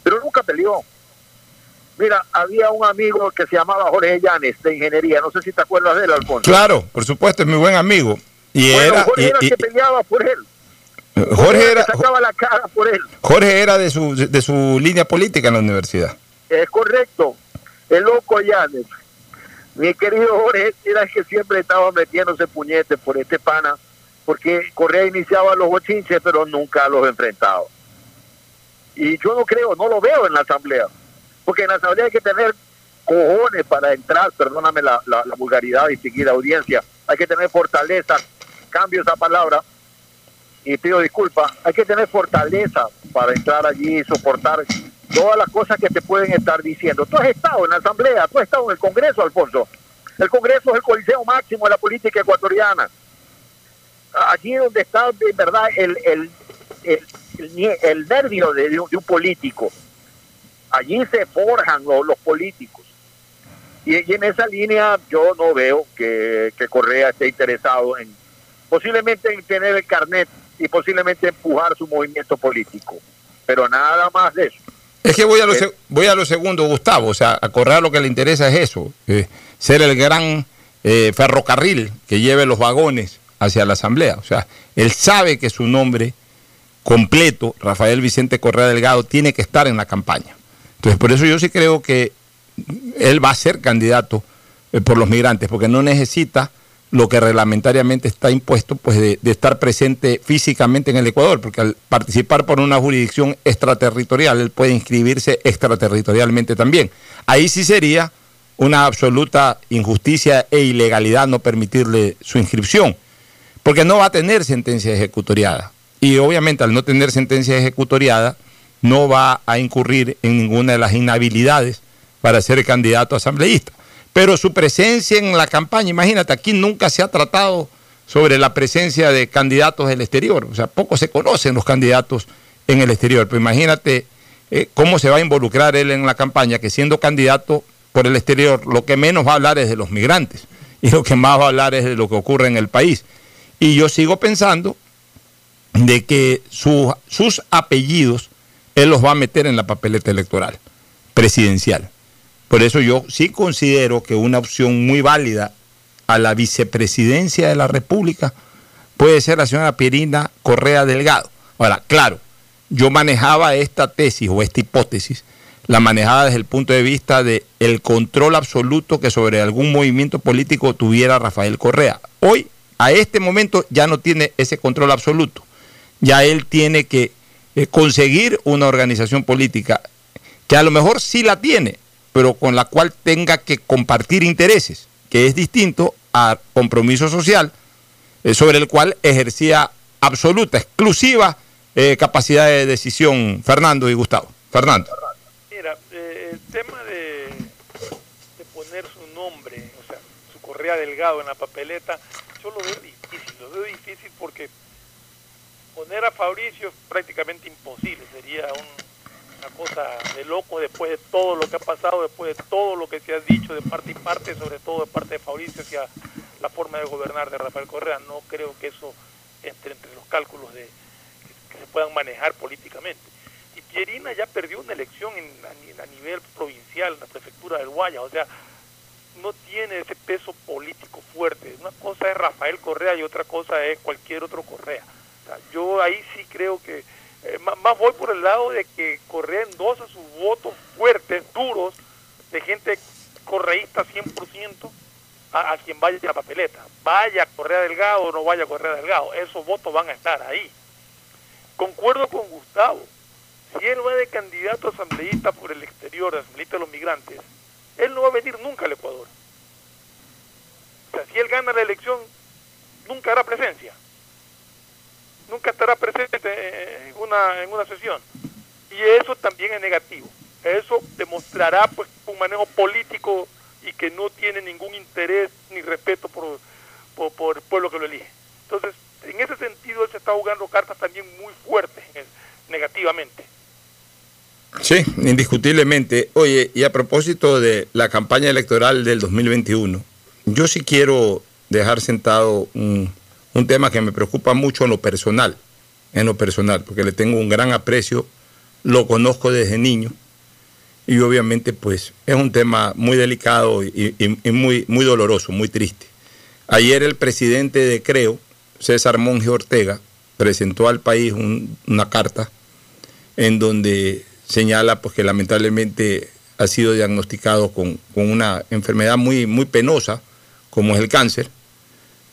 Speaker 3: pero nunca peleó. Mira, había un amigo que se llamaba Jorge Llanes de ingeniería, no sé si te acuerdas de él, Alfonso.
Speaker 1: Claro, por supuesto, es mi buen amigo. Y era,
Speaker 3: Jorge era que peleaba por él.
Speaker 1: Jorge, era,
Speaker 3: sacaba la cara por él.
Speaker 1: Jorge era de su, de su línea política en la universidad.
Speaker 3: Es correcto. El loco Llanes. Mi querido Jorge era que siempre estaba metiéndose puñetes por este pana, porque Correa iniciaba los bochinches, pero nunca los enfrentaba. Y yo no creo, no lo veo en la asamblea porque en la asamblea hay que tener cojones para entrar, perdóname la, la, vulgaridad y seguir audiencia, hay que tener fortaleza, cambio esa palabra y pido disculpas, hay que tener fortaleza para entrar allí y soportar todas las cosas que te pueden estar diciendo. Tú has estado en la asamblea, tú has estado en el Congreso, Alfonso. El Congreso es el coliseo máximo de la política ecuatoriana. Allí donde está de verdad el, el, el, nervio de un político allí se forjan los, políticos. Y, en esa línea yo no veo que, Correa esté interesado en posiblemente en tener el carnet y posiblemente empujar su movimiento político. Pero nada más de eso.
Speaker 1: Es que voy a lo, eh, voy a lo segundo, Gustavo. O sea, a Correa lo que le interesa es eso, eh, ser el gran eh, ferrocarril que lleve los vagones hacia la Asamblea. O sea, él sabe que su nombre completo, Rafael Vicente Correa Delgado, tiene que estar en la campaña. Entonces, por eso yo sí creo que él va a ser candidato por los migrantes, porque no necesita lo que reglamentariamente está impuesto, pues de, estar presente físicamente en el Ecuador, porque al participar por una jurisdicción extraterritorial, él puede inscribirse extraterritorialmente también. Ahí sí sería una absoluta injusticia e ilegalidad no permitirle su inscripción, porque no va a tener sentencia ejecutoriada. Y obviamente al no tener sentencia ejecutoriada, no va a incurrir en ninguna de las inhabilidades para ser candidato asambleísta. Pero su presencia en la campaña, imagínate, aquí nunca se ha tratado sobre la presencia de candidatos del exterior. O sea, poco se conocen los candidatos en el exterior. Pero imagínate eh, cómo se va a involucrar él en la campaña, que siendo candidato por el exterior, lo que menos va a hablar es de los migrantes y lo que más va a hablar es de lo que ocurre en el país. Y yo sigo pensando de que sus apellidos él los va a meter en la papeleta electoral presidencial. Por eso yo sí considero que una opción muy válida a la vicepresidencia de la República puede ser la señora Pierina Correa Delgado. Ahora, claro, yo manejaba esta tesis o esta hipótesis, la manejaba desde el punto de vista de el control absoluto que sobre algún movimiento político tuviera Rafael Correa. Hoy, a este momento, ya no tiene ese control absoluto. Ya él tiene que eh, conseguir una organización política que a lo mejor sí la tiene, pero con la cual tenga que compartir intereses, que es distinto a compromiso social, eh, sobre el cual ejercía absoluta, exclusiva eh, capacidad de decisión Fernando y Gustavo. Fernando.
Speaker 2: Mira, el tema de, de, poner su nombre, o sea, su correa delgado en la papeleta, yo lo veo difícil, lo veo difícil porque poner a Fabricio es prácticamente imposible, sería una cosa de loco después de todo lo que ha pasado, después de todo lo que se ha dicho de parte y parte, sobre todo de parte de Fabricio hacia la forma de gobernar de Rafael Correa. No creo que eso entre entre los cálculos de que, se puedan manejar políticamente. Y Pierina ya perdió una elección a, nivel provincial en la prefectura del Guaya, o sea, no tiene ese peso político fuerte. Una cosa es Rafael Correa y otra cosa es cualquier otro Correa yo ahí sí creo que, eh, más, voy por el lado de que Correa endosa sus votos fuertes, duros, de gente correísta 100% a, a quien vaya a la papeleta. Vaya Correa Delgado o no vaya Correa Delgado, esos votos van a estar ahí. Concuerdo con Gustavo, si él va de candidato asambleísta por el exterior, asambleísta de los migrantes, él no va a venir nunca al Ecuador. O sea, si él gana la elección, nunca hará presencia nunca estará presente en una, en una sesión. Y eso también es negativo. Eso demostrará pues un manejo político y que no tiene ningún interés ni respeto por, por, el pueblo que lo elige. Entonces, en ese sentido, él se está jugando cartas también muy fuertes negativamente.
Speaker 1: Sí, indiscutiblemente. Oye, y a propósito de la campaña electoral del 2021, yo sí quiero dejar sentado un, un tema que me preocupa mucho en lo personal, en lo personal, porque le tengo un gran aprecio, lo conozco desde niño y obviamente pues es un tema muy delicado y, muy, muy doloroso, muy triste. Ayer el presidente de Creo, César Monge Ortega, presentó al país una carta en donde señala pues, que lamentablemente ha sido diagnosticado con, con, una enfermedad muy, muy penosa, como es el cáncer,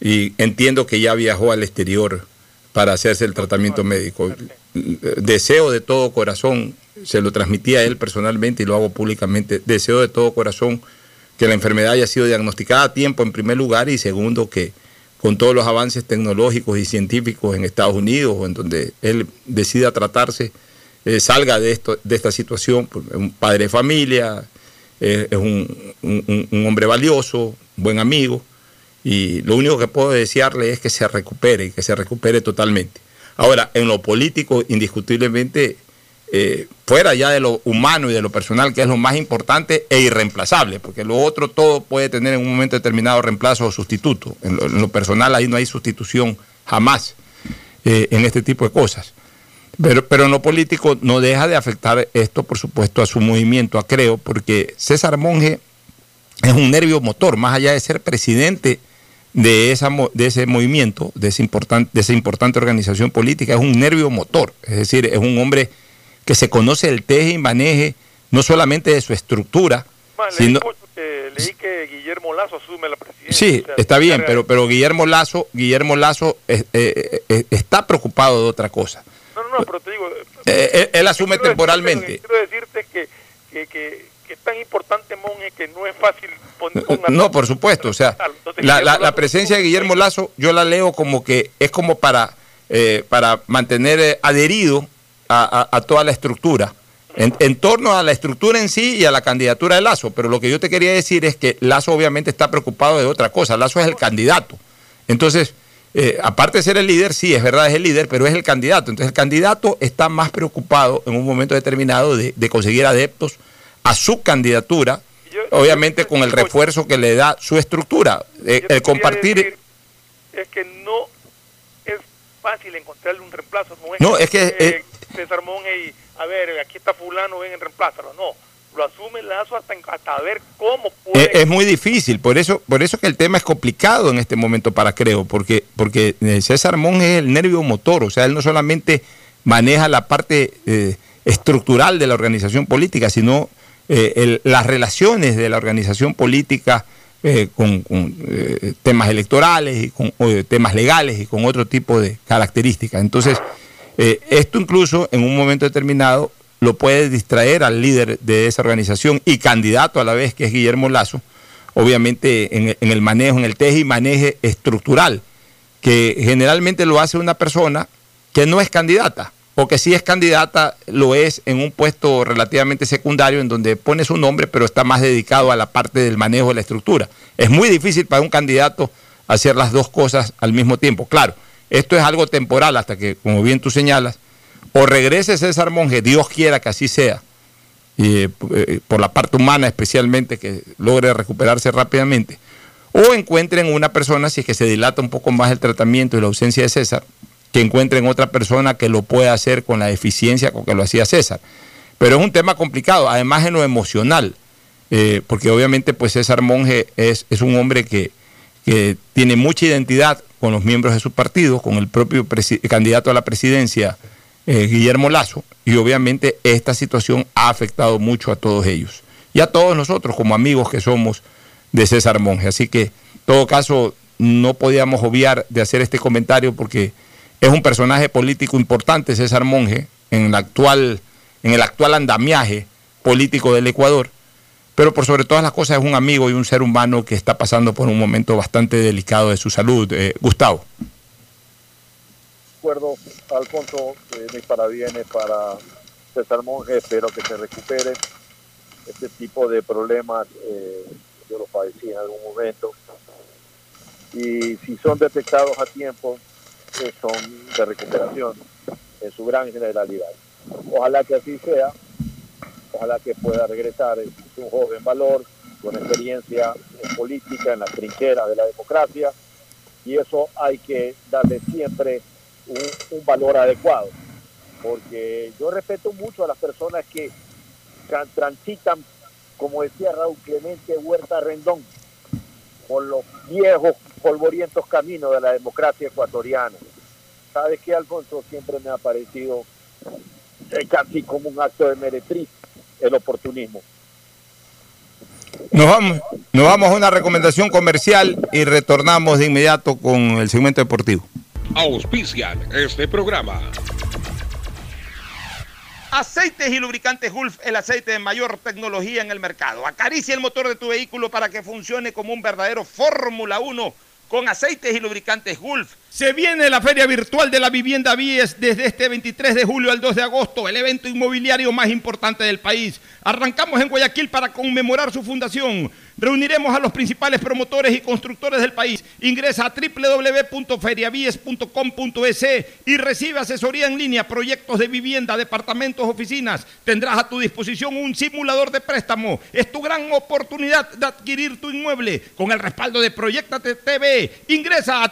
Speaker 1: y entiendo que ya viajó al exterior para hacerse el tratamiento médico. Deseo de todo corazón, se lo transmití a él personalmente y lo hago públicamente, deseo de todo corazón que la enfermedad haya sido diagnosticada a tiempo en primer lugar y segundo que con todos los avances tecnológicos y científicos en Estados Unidos o en donde él decida tratarse, eh, salga de, esto, de esta situación, pues, es un padre de familia, eh, es un hombre valioso, buen amigo, y lo único que puedo desearle es que se recupere, que se recupere totalmente. Ahora, en lo político, indiscutiblemente, eh, fuera ya de lo humano y de lo personal, que es lo más importante e irreemplazable, porque lo otro todo puede tener en un momento determinado reemplazo o sustituto. En lo, personal ahí no hay sustitución jamás eh, en este tipo de cosas. Pero, pero en lo político no deja de afectar esto, por supuesto, a su movimiento, a Creo, porque César Monge es un nervio motor, más allá de ser presidente de, esa, de ese movimiento, de, ese de esa importante organización política, es un nervio motor, es decir, es un hombre que se conoce el teje y maneje no solamente de su estructura, sino...
Speaker 2: Leí que, Guillermo Lazo asume la presidencia.
Speaker 1: Sí, está bien, pero, pero Guillermo Lazo, Guillermo Lazo eh, eh, eh, está preocupado de otra cosa.
Speaker 2: No, no, no, pero te digo...
Speaker 1: él, asume temporalmente.
Speaker 2: quiero decirte que, que tan importante, Monge, que no es fácil poner...
Speaker 1: No, por supuesto, o sea, la, presencia de Guillermo Lazo yo la leo como que es como para, eh, para mantener eh, adherido a, toda la estructura. En, torno a la estructura en sí y a la candidatura de Lazo. Pero lo que yo te quería decir es que Lazo obviamente está preocupado de otra cosa. Lazo es el candidato. Entonces, eh, aparte de ser el líder, sí, es verdad, es el líder, pero es el candidato. Entonces, el candidato está más preocupado en un momento determinado de, de conseguir adeptos a su candidatura, obviamente con el refuerzo que le da su estructura. Eh, el compartir...
Speaker 2: Es que no es fácil encontrarle un reemplazo.
Speaker 1: No es, que...
Speaker 2: César Monge y, a ver, aquí está fulano, ven, reemplázalo. No, lo asume Lazo hasta, hasta ver cómo
Speaker 1: puede... Es, muy difícil, por eso, por eso que el tema es complicado en este momento para Creo, porque, porque eh, César Monge es el nervio motor, o sea, él no solamente maneja la parte eh, estructural de la organización política, sino eh, las relaciones de la organización política eh, con, eh, temas electorales y con temas legales y con otro tipo de características. Entonces, esto incluso en un momento determinado lo puede distraer al líder de esa organización y candidato a la vez, que es Guillermo Lazo, obviamente en, el manejo, en el teje y maneje estructural, que generalmente lo hace una persona que no es candidata porque si es candidata, lo es en un puesto relativamente secundario en donde pone su nombre, pero está más dedicado a la parte del manejo de la estructura. Es muy difícil para un candidato hacer las dos cosas al mismo tiempo. Claro, esto es algo temporal hasta que, como bien tú señalas, o regrese César Monge, Dios quiera que así sea, y, eh, por la parte humana especialmente, que logre recuperarse rápidamente, o encuentren una persona, si es que se dilata un poco más el tratamiento y la ausencia de César, que encuentren otra persona que lo pueda hacer con la eficiencia con que lo hacía César. Pero es un tema complicado, además en lo emocional, eh, porque obviamente pues César Monge es, es un hombre que, tiene mucha identidad con los miembros de su partido, con el propio candidato a la presidencia, eh, Guillermo Lazo, y obviamente esta situación ha afectado mucho a todos ellos y a todos nosotros como amigos que somos de César Monge. Así que, en todo caso, no podíamos obviar de hacer este comentario porque es un personaje político importante, César Monge, en, la actual, en el actual andamiaje político del Ecuador, pero por sobre todas las cosas es un amigo y un ser humano que está pasando por un momento bastante delicado de su salud. Eh, Gustavo.
Speaker 3: acuerdo, Alfonso, eh, mis parabienes para César Monge, espero que se recupere. Este tipo de problemas eh, yo los padecí en algún momento y si son detectados a tiempo, eh, son de recuperación en su gran generalidad. Ojalá que así sea, ojalá que pueda regresar, es un joven valor con experiencia en política, en la trinchera de la democracia, y eso hay que darle siempre un, valor adecuado, porque yo respeto mucho a las personas que transitan, como decía Raúl Clemente Huerta Rendón, por los viejos polvorientos caminos de la democracia ecuatoriana. ¿Sabes qué, Alfonso? Siempre me ha parecido eh, casi como un acto de meretriz el oportunismo.
Speaker 1: Nos vamos, nos vamos a una recomendación comercial y retornamos de inmediato con el segmento deportivo.
Speaker 10: Auspician este programa.
Speaker 1: Aceites y lubricantes Gulf, el aceite de mayor tecnología en el mercado. Acaricia el motor de tu vehículo para que funcione como un verdadero Fórmula 1 con aceites y lubricantes Gulf. Se viene la Feria Virtual de la Vivienda Vies desde este 23 de julio al 2 de agosto, el evento inmobiliario más importante del país. Arrancamos en Guayaquil para conmemorar su fundación. Reuniremos a los principales promotores y constructores del país. Ingresa a www.feriavies.com.es y recibe asesoría en línea, proyectos de vivienda, departamentos, oficinas. Tendrás a tu disposición un simulador de préstamo. Es tu gran oportunidad de adquirir tu inmueble con el respaldo de Proyectate TV. Ingresa a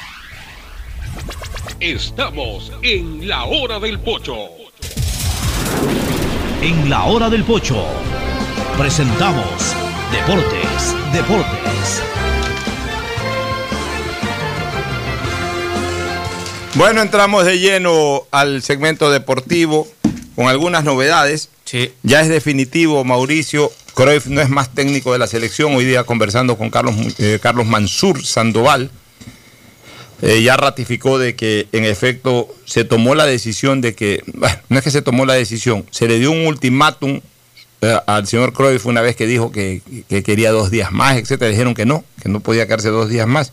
Speaker 10: Estamos en la hora del pocho.
Speaker 4: En la hora del pocho presentamos Deportes, Deportes.
Speaker 1: Bueno, entramos de lleno al segmento deportivo con algunas novedades. Sí. Ya es definitivo, Mauricio. Cruyff no es más técnico de la selección. Hoy día conversando con Carlos, eh, Carlos Mansur Sandoval eh, ya ratificó de que en efecto se tomó la decisión de que, bueno, no es que se tomó la decisión, se le dio un ultimátum eh, al señor Cruyff una vez que dijo que, quería dos días más, etcétera, dijeron que no, que no podía quedarse dos días más.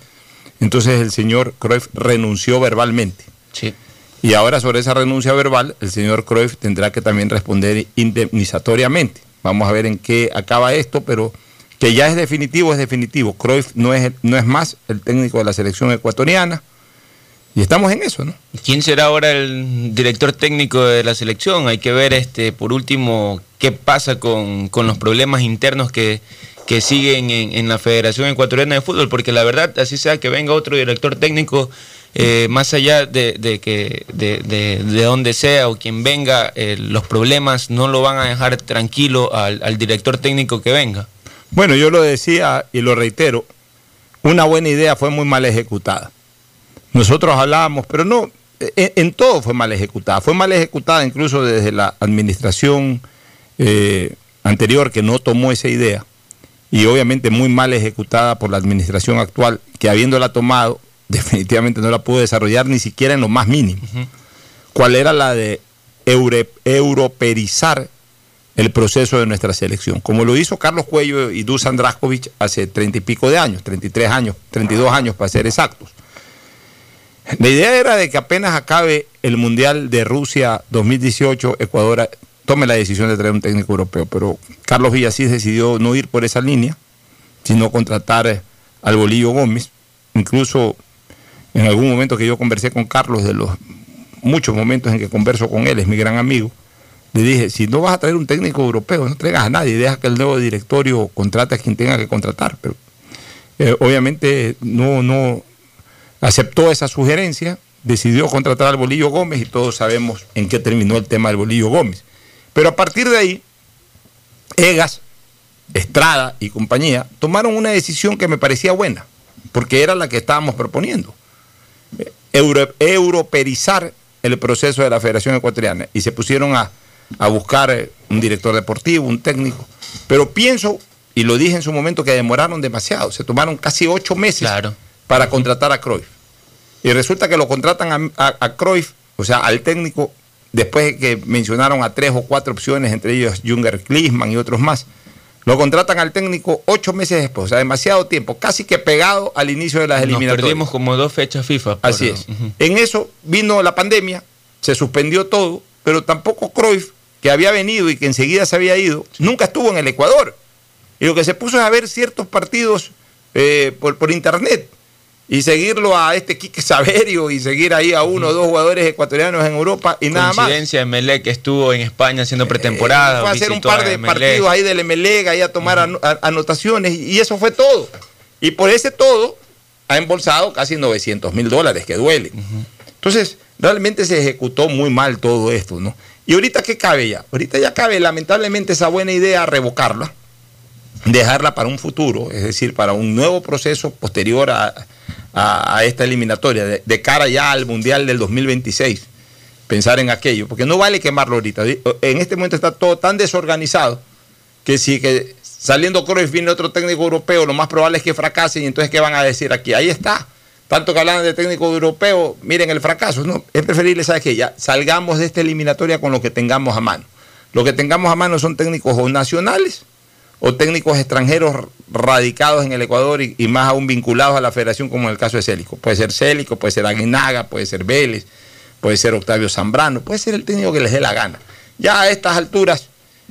Speaker 1: Entonces el señor Cruyff renunció verbalmente. Sí. Y ahora sobre esa renuncia verbal, el señor Cruyff tendrá que también responder indemnizatoriamente. Vamos a ver en qué acaba esto, pero que ya es definitivo, es definitivo. Cruyff no es, no es más el técnico de la selección ecuatoriana. Y estamos en eso, ¿no?
Speaker 11: ¿Quién será ahora el director técnico de la selección? Hay que ver, este, por último, qué pasa con, los problemas internos que, siguen en, la Federación Ecuatoriana de Fútbol, porque la verdad, así sea que venga otro director técnico, eh, más allá de, que de, de, donde sea o quien venga, eh, los problemas no lo van a dejar tranquilo al director técnico que venga.
Speaker 1: Bueno, yo lo decía y lo reitero, una buena idea fue muy mal ejecutada. Nosotros hablábamos, pero no, en, todo fue mal ejecutada. Fue mal ejecutada incluso desde la administración eh, anterior que no tomó esa idea y obviamente muy mal ejecutada por la administración actual que habiéndola tomado definitivamente no la pudo desarrollar ni siquiera en lo más mínimo. ¿Cuál era la de europerizar el proceso de nuestra selección, como lo hizo Carlos Cuello y Dusan Draskovic hace treinta y pico de años, 33 años, 32 años para ser exactos. La idea era de que apenas acabe el Mundial de Rusia 2018, Ecuador tome la decisión de traer un técnico europeo, pero Carlos Villasís decidió no ir por esa línea, sino contratar al Bolillo Gómez. Incluso en algún momento que yo conversé con Carlos, de los muchos momentos en que converso con él, es mi gran amigo, le dije, si no vas a traer un técnico europeo, no traigas a nadie, deja que el nuevo directorio contrate a quien tenga que contratar. Pero eh, obviamente no, no aceptó esa sugerencia, decidió contratar al Bolillo Gómez y todos sabemos en qué terminó el tema del Bolillo Gómez. Pero a partir de ahí, Egas, Estrada y compañía tomaron una decisión que me parecía buena, porque era la que estábamos proponiendo. europerizar el proceso de la Federación Ecuatoriana y se pusieron a, a buscar eh, un director deportivo, un técnico. Pero pienso, y lo dije en su momento, que demoraron demasiado. Se tomaron casi ocho meses para contratar a Cruyff. Y resulta que lo contratan a, a Cruyff, o sea, al técnico, después de que mencionaron a tres o cuatro opciones, entre ellos Junger Klinsmann y otros más, lo contratan al técnico ocho meses después, o sea, demasiado tiempo, casi que pegado al inicio de las eliminatorias.
Speaker 11: perdimos como dos fechas FIFA.
Speaker 1: Así es. En eso vino la pandemia, se suspendió todo, pero tampoco Cruyff, que había venido y que enseguida se había ido, nunca estuvo en el Ecuador. Y lo que se puso es a ver ciertos partidos eh, por, por internet y seguirlo a este Quique Saverio y seguir ahí a uno o dos jugadores ecuatorianos en Europa y nada más.
Speaker 11: Coincidencia, Melec que estuvo en España haciendo pretemporada.
Speaker 1: Eh, fue a hacer un par de partidos ahí del Emelec, ahí a tomar anotaciones y eso fue todo. Y por ese todo ha embolsado casi 900 mil dólares, que duele. Entonces, realmente se ejecutó muy mal todo esto, ¿no? Y ahorita, ¿qué cabe ya? Ahorita ya cabe, lamentablemente, esa buena idea revocarla, dejarla para un futuro, es decir, para un nuevo proceso posterior a a, esta eliminatoria, de, cara ya al Mundial del 2026. Pensar en aquello, porque no vale quemarlo ahorita. En este momento está todo tan desorganizado que si que saliendo Cruyff viene otro técnico europeo, lo más probable es que fracasen y entonces ¿qué van a decir aquí? Ahí está. Tanto que hablan de técnico europeo, miren el fracaso. No, es preferible, ¿sabes qué? Ya salgamos de esta eliminatoria con lo que tengamos a mano. Lo que tengamos a mano son técnicos o nacionales o técnicos extranjeros radicados en el Ecuador y, más aún vinculados a la federación, como en el caso de Célico. Puede ser Célico, puede ser Aguinaga, puede ser Vélez, puede ser Octavio Zambrano, puede ser el técnico que les dé la gana. Ya a estas alturas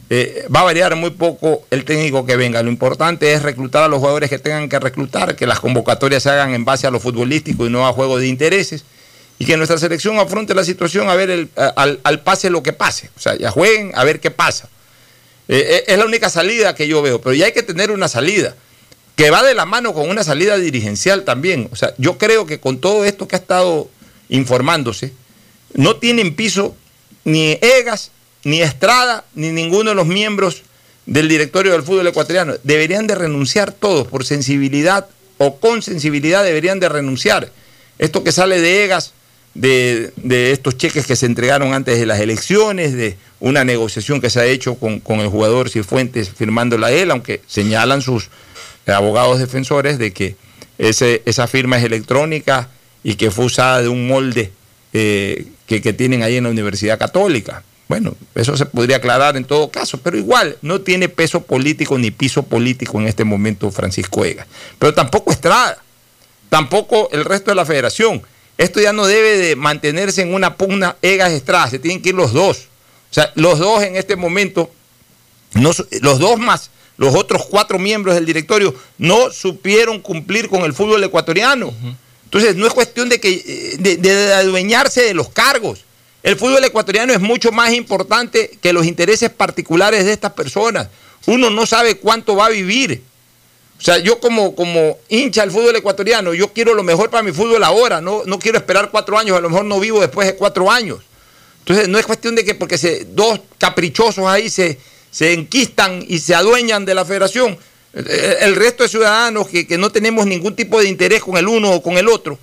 Speaker 1: eh, va a variar muy poco el técnico que venga. Lo importante es reclutar a los jugadores que tengan que reclutar, que las convocatorias se hagan en base a lo futbolístico y no a juego de intereses. Y que nuestra selección afronte la situación a ver al pase lo que pase. O sea, ya jueguen a ver qué pasa eh, eh, es la única salida que yo veo, pero ya hay que tener una salida que va de la mano con una salida dirigencial también. O sea, yo creo que con todo esto que ha estado informándose, no tienen piso ni Egas, ni Estrada, ni ninguno de los miembros del directorio del fútbol ecuatoriano. Deberían de renunciar todos, por sensibilidad o con sensibilidad deberían de renunciar. Esto que sale de Egas, de, de estos cheques que se entregaron antes de las elecciones, de una negociación que se ha hecho con, el jugador Cifuentes firmándola él, aunque señalan sus abogados defensores de que ese, esa firma es electrónica y que fue usada de un molde eh, que, que, tienen ahí en la Universidad Católica. Bueno, eso se podría aclarar en todo caso, pero igual no tiene peso político ni piso político en este momento Francisco Egas. Pero tampoco Estrada, tampoco el resto de la federación. Esto ya no debe de mantenerse en una pugna Egas Estrada, se tienen que ir los dos. O sea, los dos en este momento, los dos más los otros cuatro miembros del directorio no supieron cumplir con el fútbol ecuatoriano. Entonces, no es cuestión de, que, de, de, adueñarse de los cargos. El fútbol ecuatoriano es mucho más importante que los intereses particulares de estas personas. Uno no sabe cuánto va a vivir. O sea, yo como, como hincha del fútbol ecuatoriano, yo quiero lo mejor para mi fútbol ahora, no, no quiero esperar cuatro años, a lo mejor no vivo después de cuatro años. Entonces no es cuestión de que porque se, dos caprichosos ahí se, se enquistan y se adueñan de la federación, el resto de ciudadanos que, no tenemos ningún tipo de interés con el uno o con el otro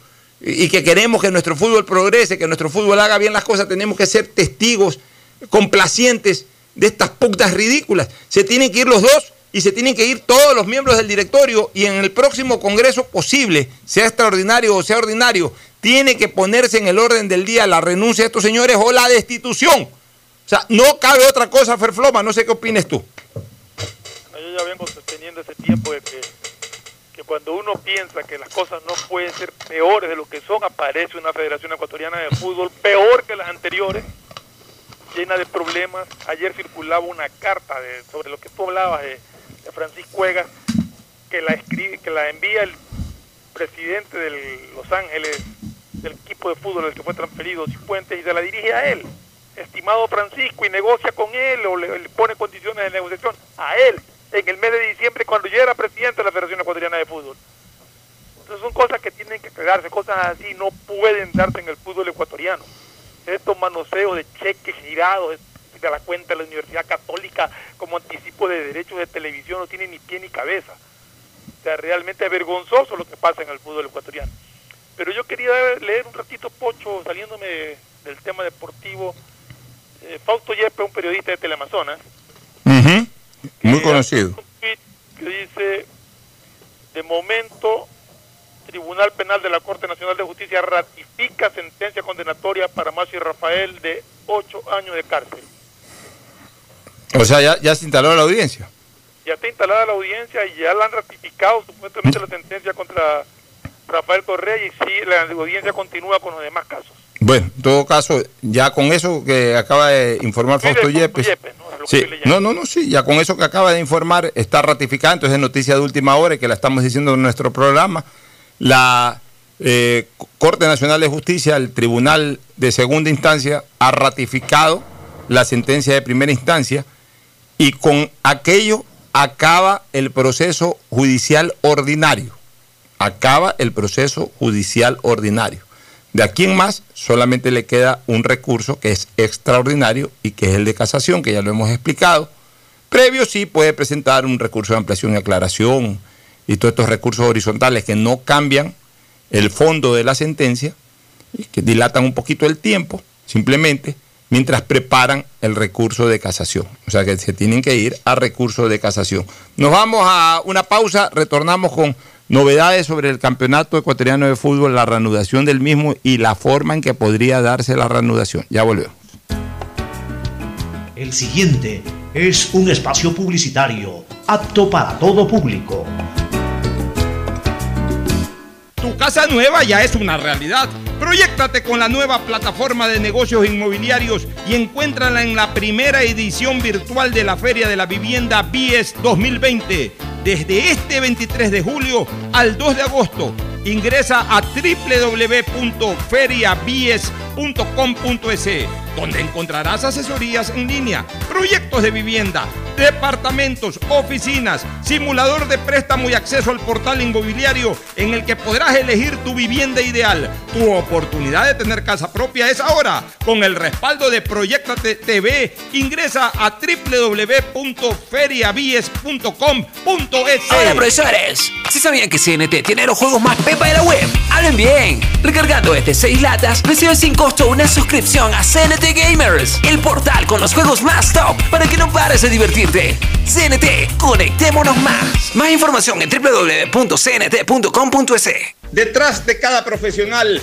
Speaker 1: y que queremos que nuestro fútbol progrese, que nuestro fútbol haga bien las cosas, tenemos que ser testigos complacientes de estas putas ridículas. Se tienen que ir los dos y se tienen que ir todos los miembros del directorio y en el próximo congreso posible, sea extraordinario o sea ordinario, tiene que ponerse en el orden del día la renuncia de estos señores o la destitución. O sea, no cabe otra cosa, Ferfloma, no sé qué opines tú.
Speaker 2: Yo ya vengo sosteniendo ese tiempo de que, cuando uno piensa que las cosas no pueden ser peores de lo que son, aparece una Federación Ecuatoriana de Fútbol peor que las anteriores, llena de problemas. Ayer circulaba una carta de, sobre lo que tú hablabas de, de Francisco Cuegas, que la escribe, que la envía el presidente de Los Ángeles, del equipo de fútbol al que fue transferido Cifuentes, y se la dirige a él. Estimado Francisco, y negocia con él o le, le pone condiciones de negociación a él en el mes de diciembre cuando yo era presidente de la Federación Ecuatoriana de Fútbol. Entonces son cosas que tienen que quedarse, cosas así no pueden darse en el fútbol ecuatoriano. Estos manoseos de cheques girados de la cuenta de la Universidad Católica como anticipo de derechos de televisión no tienen ni pie ni cabeza. O sea, realmente es vergonzoso lo que pasa en el fútbol ecuatoriano. Pero yo quería leer un ratito, Pocho, saliéndome de- del tema deportivo. Eh, Fausto Yepe, un periodista de Teleamazonas,
Speaker 1: Muy conocido.
Speaker 2: que dice, de momento, Tribunal Penal de la Corte Nacional de Justicia ratifica sentencia condenatoria para Macio y Rafael de ocho años de cárcel.
Speaker 1: O sea, ya, ya se instaló la audiencia.
Speaker 2: Ya está instalada la audiencia y ya la han ratificado supuestamente la sentencia contra Rafael Correa y sí, la audiencia continúa con los demás casos.
Speaker 1: Bueno, en todo caso, ya con eso que acaba de informar Fausto Yepes. Sí, no, no, no, sí, ya con eso que acaba de informar está ratificada, entonces es noticia de última hora y que la estamos diciendo en nuestro programa. La eh, Corte Nacional de Justicia, el Tribunal de Segunda Instancia, ha ratificado la sentencia de primera instancia y con aquello acaba el proceso judicial ordinario. Acaba el proceso judicial ordinario. De aquí en más solamente le queda un recurso que es extraordinario y que es el de casación, que ya lo hemos explicado. Previo sí puede presentar un recurso de ampliación y aclaración y todos estos recursos horizontales que no cambian el fondo de la sentencia que dilatan un poquito el tiempo, simplemente mientras preparan el recurso de casación. O sea que se tienen que ir a recurso de casación. Nos vamos a una pausa, retornamos con novedades sobre el Campeonato Ecuatoriano de Fútbol, la reanudación del mismo y la forma en que podría darse la reanudación. Ya volvemos.
Speaker 4: El siguiente es un espacio publicitario apto para todo público.
Speaker 1: Tu casa nueva ya es una realidad. Proyectate con la nueva plataforma de negocios inmobiliarios y encuéntrala en la primera edición virtual de la Feria de la Vivienda BIES 2020. Desde este 23 de julio al 2 de agosto. Ingresa a www.feriabies.com.es donde encontrarás asesorías en línea, proyectos de vivienda, departamentos, oficinas, simulador de préstamo y acceso al portal inmobiliario en el que podrás elegir tu vivienda ideal. Tu oportunidad de tener casa propia es ahora. Con el respaldo de Proyectate TV, ingresa a www.feriabies.com.es.
Speaker 5: Hola profesores, ¿sí sabían que CNT tiene los juegos más pepa de la web? ¡Hablen bien! Recargando este 6 latas, recibes sin costo una suscripción a CNT Gamers, el portal con los juegos más top para que no pares de divertirte. CNT, conectémonos más. Más información en www.cnt.com.es.
Speaker 1: Detrás de cada profesional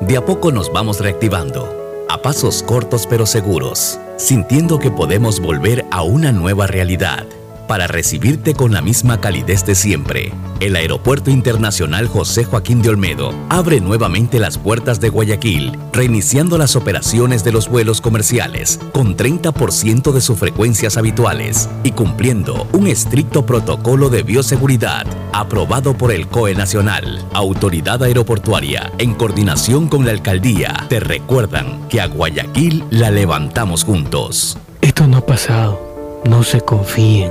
Speaker 6: De a poco nos vamos reactivando, a pasos cortos pero seguros, sintiendo que podemos volver a una nueva realidad para recibirte con la misma calidez de siempre. El Aeropuerto Internacional José Joaquín de Olmedo abre nuevamente las puertas de Guayaquil, reiniciando las operaciones de los vuelos comerciales con 30% de sus frecuencias habituales y cumpliendo un estricto protocolo de bioseguridad aprobado por el COE Nacional. Autoridad Aeroportuaria, en coordinación con la alcaldía, te recuerdan que a Guayaquil la levantamos juntos.
Speaker 7: Esto no ha pasado. No se confíen.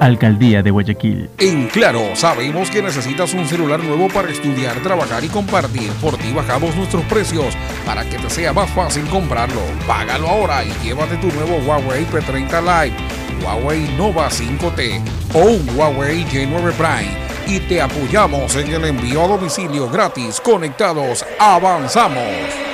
Speaker 8: Alcaldía de Guayaquil.
Speaker 9: En Claro, sabemos que necesitas un celular nuevo para estudiar, trabajar y compartir. Por ti bajamos nuestros precios para que te sea más fácil comprarlo. Págalo ahora y llévate tu nuevo Huawei P30 Lite, Huawei Nova 5T o un Huawei J9 Prime. Y te apoyamos en el envío a domicilio gratis. Conectados, avanzamos.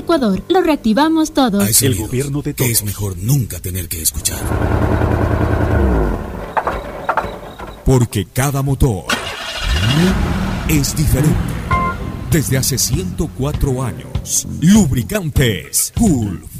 Speaker 12: Ecuador, lo reactivamos todos.
Speaker 10: el gobierno de todos. es mejor nunca tener que escuchar. Porque cada motor es diferente. Desde hace 104 años, Lubricantes Gulf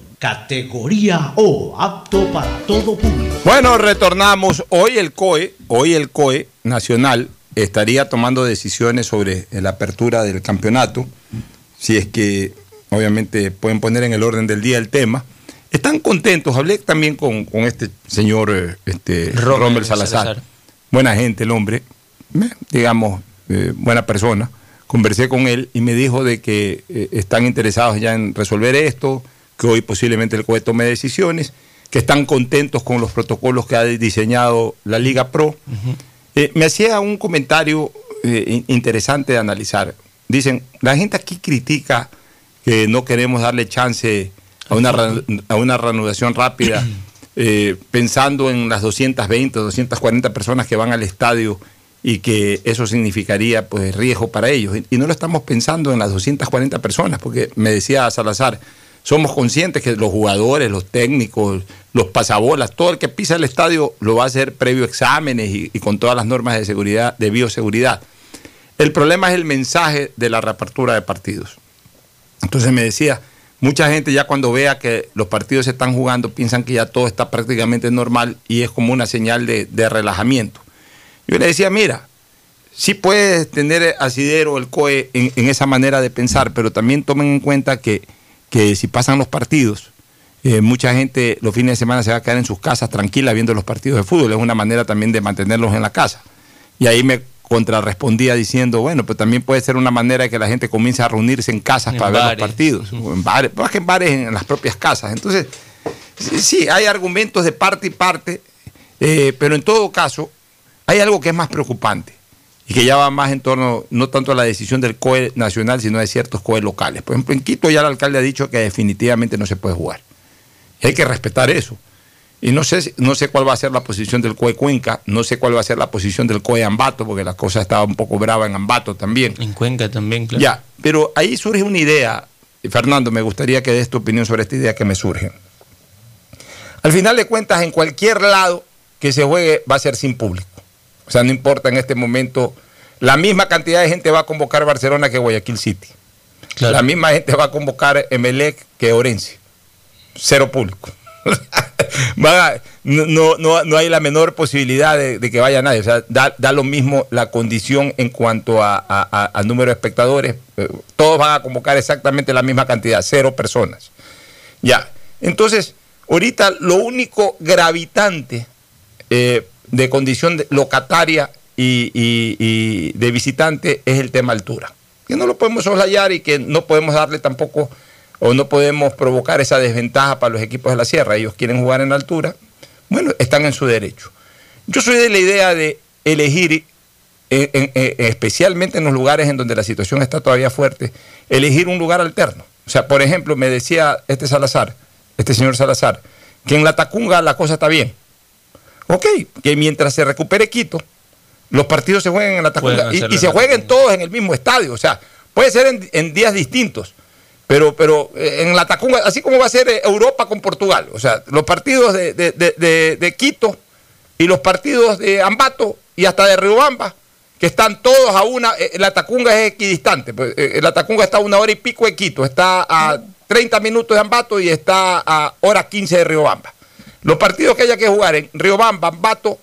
Speaker 4: categoría O, apto para todo público.
Speaker 1: Bueno, retornamos. Hoy el COE, hoy el COE nacional estaría tomando decisiones sobre la apertura del campeonato, si es que obviamente pueden poner en el orden del día el tema. Están contentos, hablé también con, con este señor este, Rommel Salazar.
Speaker 11: Salazar.
Speaker 1: buena gente el hombre, eh, digamos, eh, buena persona. Conversé con él y me dijo de que eh, están interesados ya en resolver esto, que hoy posiblemente el COE tome decisiones, que están contentos con los protocolos que ha diseñado la Liga Pro. Eh, me hacía un comentario eh, in- interesante de analizar. Dicen, la gente aquí critica que no queremos darle chance a una, a una reanudación rápida, eh, pensando en las 220 o 240 personas que van al estadio y que eso significaría pues riesgo para ellos. Y, y no lo estamos pensando en las 240 personas, porque me decía Salazar, somos conscientes que los jugadores, los técnicos, los pasabolas, todo el que pisa el estadio lo va a hacer previo a exámenes y, con todas las normas de seguridad, de bioseguridad. El problema es el mensaje de la reapertura de partidos. Entonces me decía, mucha gente ya cuando vea que los partidos se están jugando piensan que ya todo está prácticamente normal y es como una señal de, relajamiento. Yo le decía, mira, sí puedes tener asidero el COE en esa manera de pensar, pero también tomen en cuenta que, que si pasan los partidos, eh, mucha gente los fines de semana se va a quedar en sus casas tranquila viendo los partidos de fútbol. Es una manera también de mantenerlos en la casa. Y ahí me contrarrespondía diciendo, bueno, pues también puede ser una manera de que la gente comience a reunirse en casas
Speaker 11: En
Speaker 1: para ver los partidos, o en bares, más que en bares, en las propias casas. Entonces, sí, sí, hay argumentos de parte y parte. Eh, pero en todo caso, hay algo que es más preocupante y que ya va más en torno, no tanto a la decisión del COE nacional, sino de ciertos COE locales. Por ejemplo, en Quito ya el alcalde ha dicho que definitivamente no se puede jugar. Y hay que respetar eso. Y no sé, no sé cuál va a ser la posición del COE Cuenca, no sé cuál va a ser la posición del COE Ambato, porque la cosa estaba un poco brava en Ambato también.
Speaker 11: En Cuenca también, claro.
Speaker 1: Ya, pero ahí surge una idea, y Fernando, me gustaría que des tu opinión sobre esta idea que me surge. Al final de cuentas, en cualquier lado que se juegue va a ser sin público. O sea, no importa en este momento, la misma cantidad de gente va a convocar Barcelona que Guayaquil City. La misma gente va a convocar Emelec que Orense. Cero público. no, no, no, hay la menor posibilidad de, que vaya nadie. O sea, da, lo mismo la condición en cuanto a, al número de espectadores. Eh, todos van a convocar exactamente la misma cantidad, cero personas. Ya. Entonces, ahorita lo único gravitante eh, de condición locataria y, de visitante es el tema altura. Que no lo podemos soslayar y que no podemos darle tampoco o no podemos provocar esa desventaja para los equipos de la sierra. Ellos quieren jugar en altura. Bueno, están en su derecho. Yo soy de la idea de elegir, especialmente en los lugares en donde la situación está todavía fuerte, elegir un lugar alterno. O sea, por ejemplo, me decía este Salazar, este señor Salazar, que en la Tacunga la cosa está bien. Ok, que mientras se recupere Quito, los partidos se jueguen en la Tacunga y, se jueguen todos en el mismo estadio. O sea, puede ser en, días distintos. Pero, pero eh, en la Tacunga, así como va a ser eh, Europa con Portugal. O sea, los partidos de, Quito y los partidos de Ambato y hasta de Riobamba, que están todos a una. Eh, la Tacunga es equidistante. Pues, la Tacunga está a una hora y pico de Quito, está a 30 minutos de Ambato y está a hora 15 de Riobamba. Los partidos que haya que jugar en Riobamba, Ambato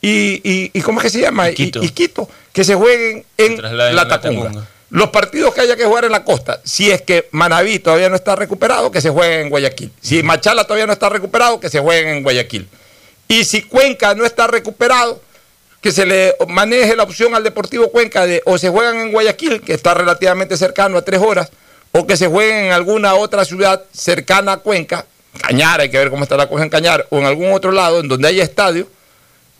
Speaker 1: y, y, ¿cómo es que se llama? Y Quito, que se jueguen en la Tacunga. Los partidos que haya que jugar en la costa, si es que Manaví todavía no está recuperado, que se jueguen en Guayaquil. Si Machala todavía no está recuperado, que se jueguen en Guayaquil. Y si Cuenca no está recuperado, que se le maneje la opción al Deportivo Cuenca de o se juegan en Guayaquil, que está relativamente cercano a tres horas, o que se jueguen en alguna otra ciudad cercana a Cuenca, Cañar, hay que ver cómo está la cosa en Cañar, o en algún otro lado en donde haya estadio,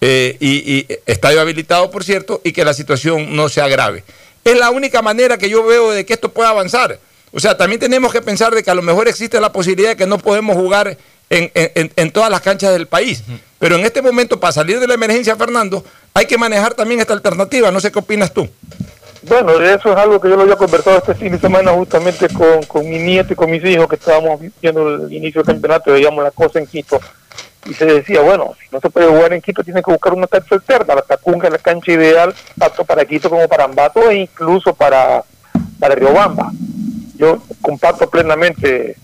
Speaker 1: eh, y, estadio habilitado, por cierto, y que la situación no se agrave. Es la única manera que yo veo de que esto pueda avanzar. O sea, también tenemos que pensar de que a lo mejor existe la posibilidad de que no podemos jugar en, todas las canchas del país. Pero en este momento, para salir de la emergencia, Fernando, hay que manejar también esta alternativa. No sé qué opinas tú.
Speaker 13: Bueno, eso es algo que yo lo había conversado este fin de semana justamente con, con mi nieto y con mis hijos que estábamos viendo el inicio del campeonato, veíamos la cosa en Quito y se decía, bueno, si no se puede jugar en Quito, tiene que buscar una cancha alterna. La Tacunga es la cancha ideal, tanto para Quito como para Ambato e incluso para, para Riobamba. Yo comparto plenamente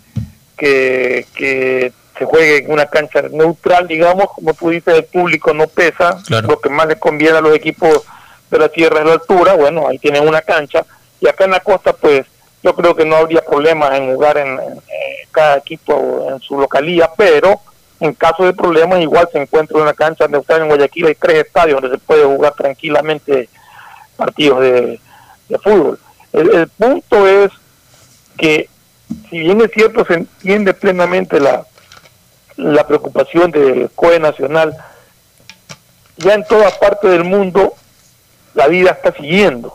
Speaker 13: que, que se juegue en una cancha neutral, digamos, como tú dices, el público no pesa, lo que más le conviene a los equipos de la tierra es la altura, bueno, ahí tienen una cancha, y acá en la costa, pues yo creo que no habría problemas en jugar en, cada equipo en su localía, pero en caso de problemas igual se encuentra una cancha neutral en Guayaquil, hay tres estadios donde se puede jugar tranquilamente partidos de, fútbol. El, punto es que si bien es cierto se entiende plenamente la, la preocupación del COE nacional, ya en toda parte del mundo la vida está siguiendo.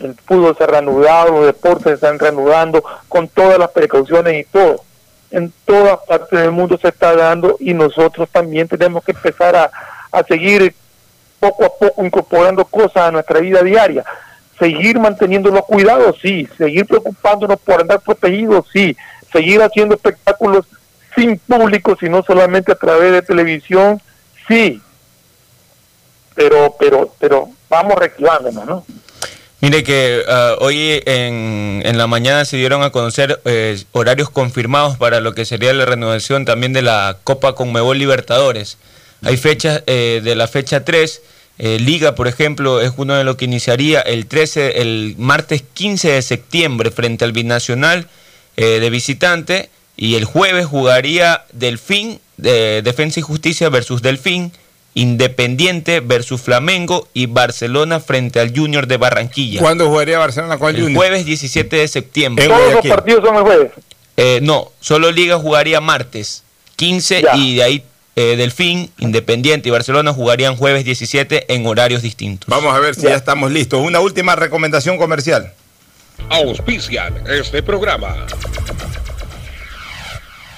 Speaker 13: El fútbol se ha reanudado, los deportes se están reanudando con todas las precauciones y todo. En todas partes del mundo se está dando y nosotros también tenemos que empezar a, a seguir poco a poco incorporando cosas a nuestra vida diaria. Seguir manteniendo los cuidados, sí. Seguir preocupándonos por andar protegidos, sí. Seguir haciendo espectáculos sin público, sino solamente a través de televisión, sí. Pero, pero, pero vamos reactivándonos, ¿no?
Speaker 11: Mire que ah, hoy en, en, la mañana se dieron a conocer eh, horarios confirmados para lo que sería la renovación también de la Copa Conmebol Libertadores. Hay fechas eh, de la fecha 3, eh, Liga por ejemplo es uno de los que iniciaría el 13, el martes 15 de septiembre frente al Binacional de visitante y el jueves jugaría Delfín, de Defensa y Justicia versus Delfín Independiente versus Flamengo y Barcelona frente al Junior de Barranquilla.
Speaker 1: ¿Cuándo jugaría Barcelona con el, Junior?
Speaker 11: Jueves 17 de septiembre.
Speaker 13: ¿Todos los partidos son el jueves?
Speaker 11: Eh, no, solo Liga jugaría martes 15 y de ahí eh, Delfín, Independiente y Barcelona jugarían jueves 17 en horarios distintos.
Speaker 1: Vamos a ver si ya estamos listos. Una última recomendación comercial.
Speaker 10: Auspician este programa.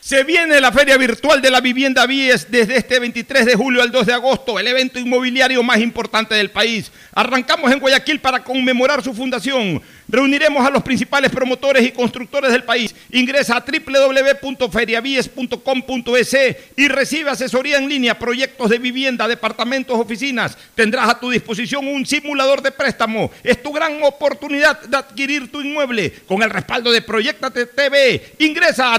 Speaker 1: Se viene la Feria Virtual de la Vivienda Vies desde este 23 de julio al 2 de agosto, el evento inmobiliario más importante del país. Arrancamos en Guayaquil para conmemorar su fundación. Reuniremos a los principales promotores y constructores del país. Ingresa a www.feriavies.com.es y recibe asesoría en línea, proyectos de vivienda, departamentos, oficinas. Tendrás a tu disposición un simulador de préstamo. Es tu gran oportunidad de adquirir tu inmueble con el respaldo de Proyectate TV. Ingresa a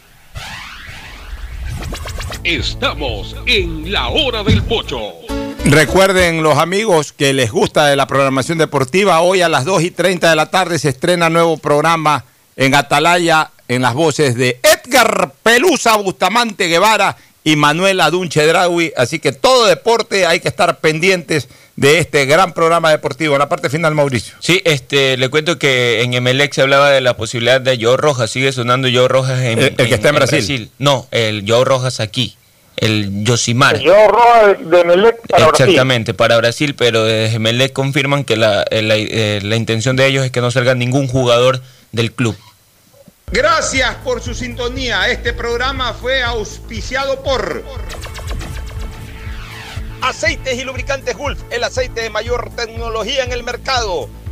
Speaker 10: Estamos en la hora del pocho.
Speaker 1: Recuerden los amigos que les gusta de la programación deportiva, hoy a las 2 y 30 de la tarde se estrena nuevo programa en Atalaya en las voces de Edgar Pelusa Bustamante Guevara y Manuel Adunche Dragui. Así que todo deporte hay que estar pendientes de este gran programa deportivo. En la parte final, Mauricio.
Speaker 11: Sí, este, le cuento que en Emelec se hablaba de la posibilidad de Joe Rojas. Sigue sonando Joe Rojas en,
Speaker 1: El- el que está en Brasil.
Speaker 11: No, el Joe Rojas aquí. El Yosimar.
Speaker 3: Yo roba de Melec para Brasil.
Speaker 11: Exactamente, para Brasil, pero desde Emelec confirman que la, eh, la- eh, la intención de ellos es que no salga ningún jugador del club.
Speaker 1: Gracias por su sintonía. Este programa fue auspiciado por Aceites y Lubricantes Gulf, el aceite de mayor tecnología en el mercado.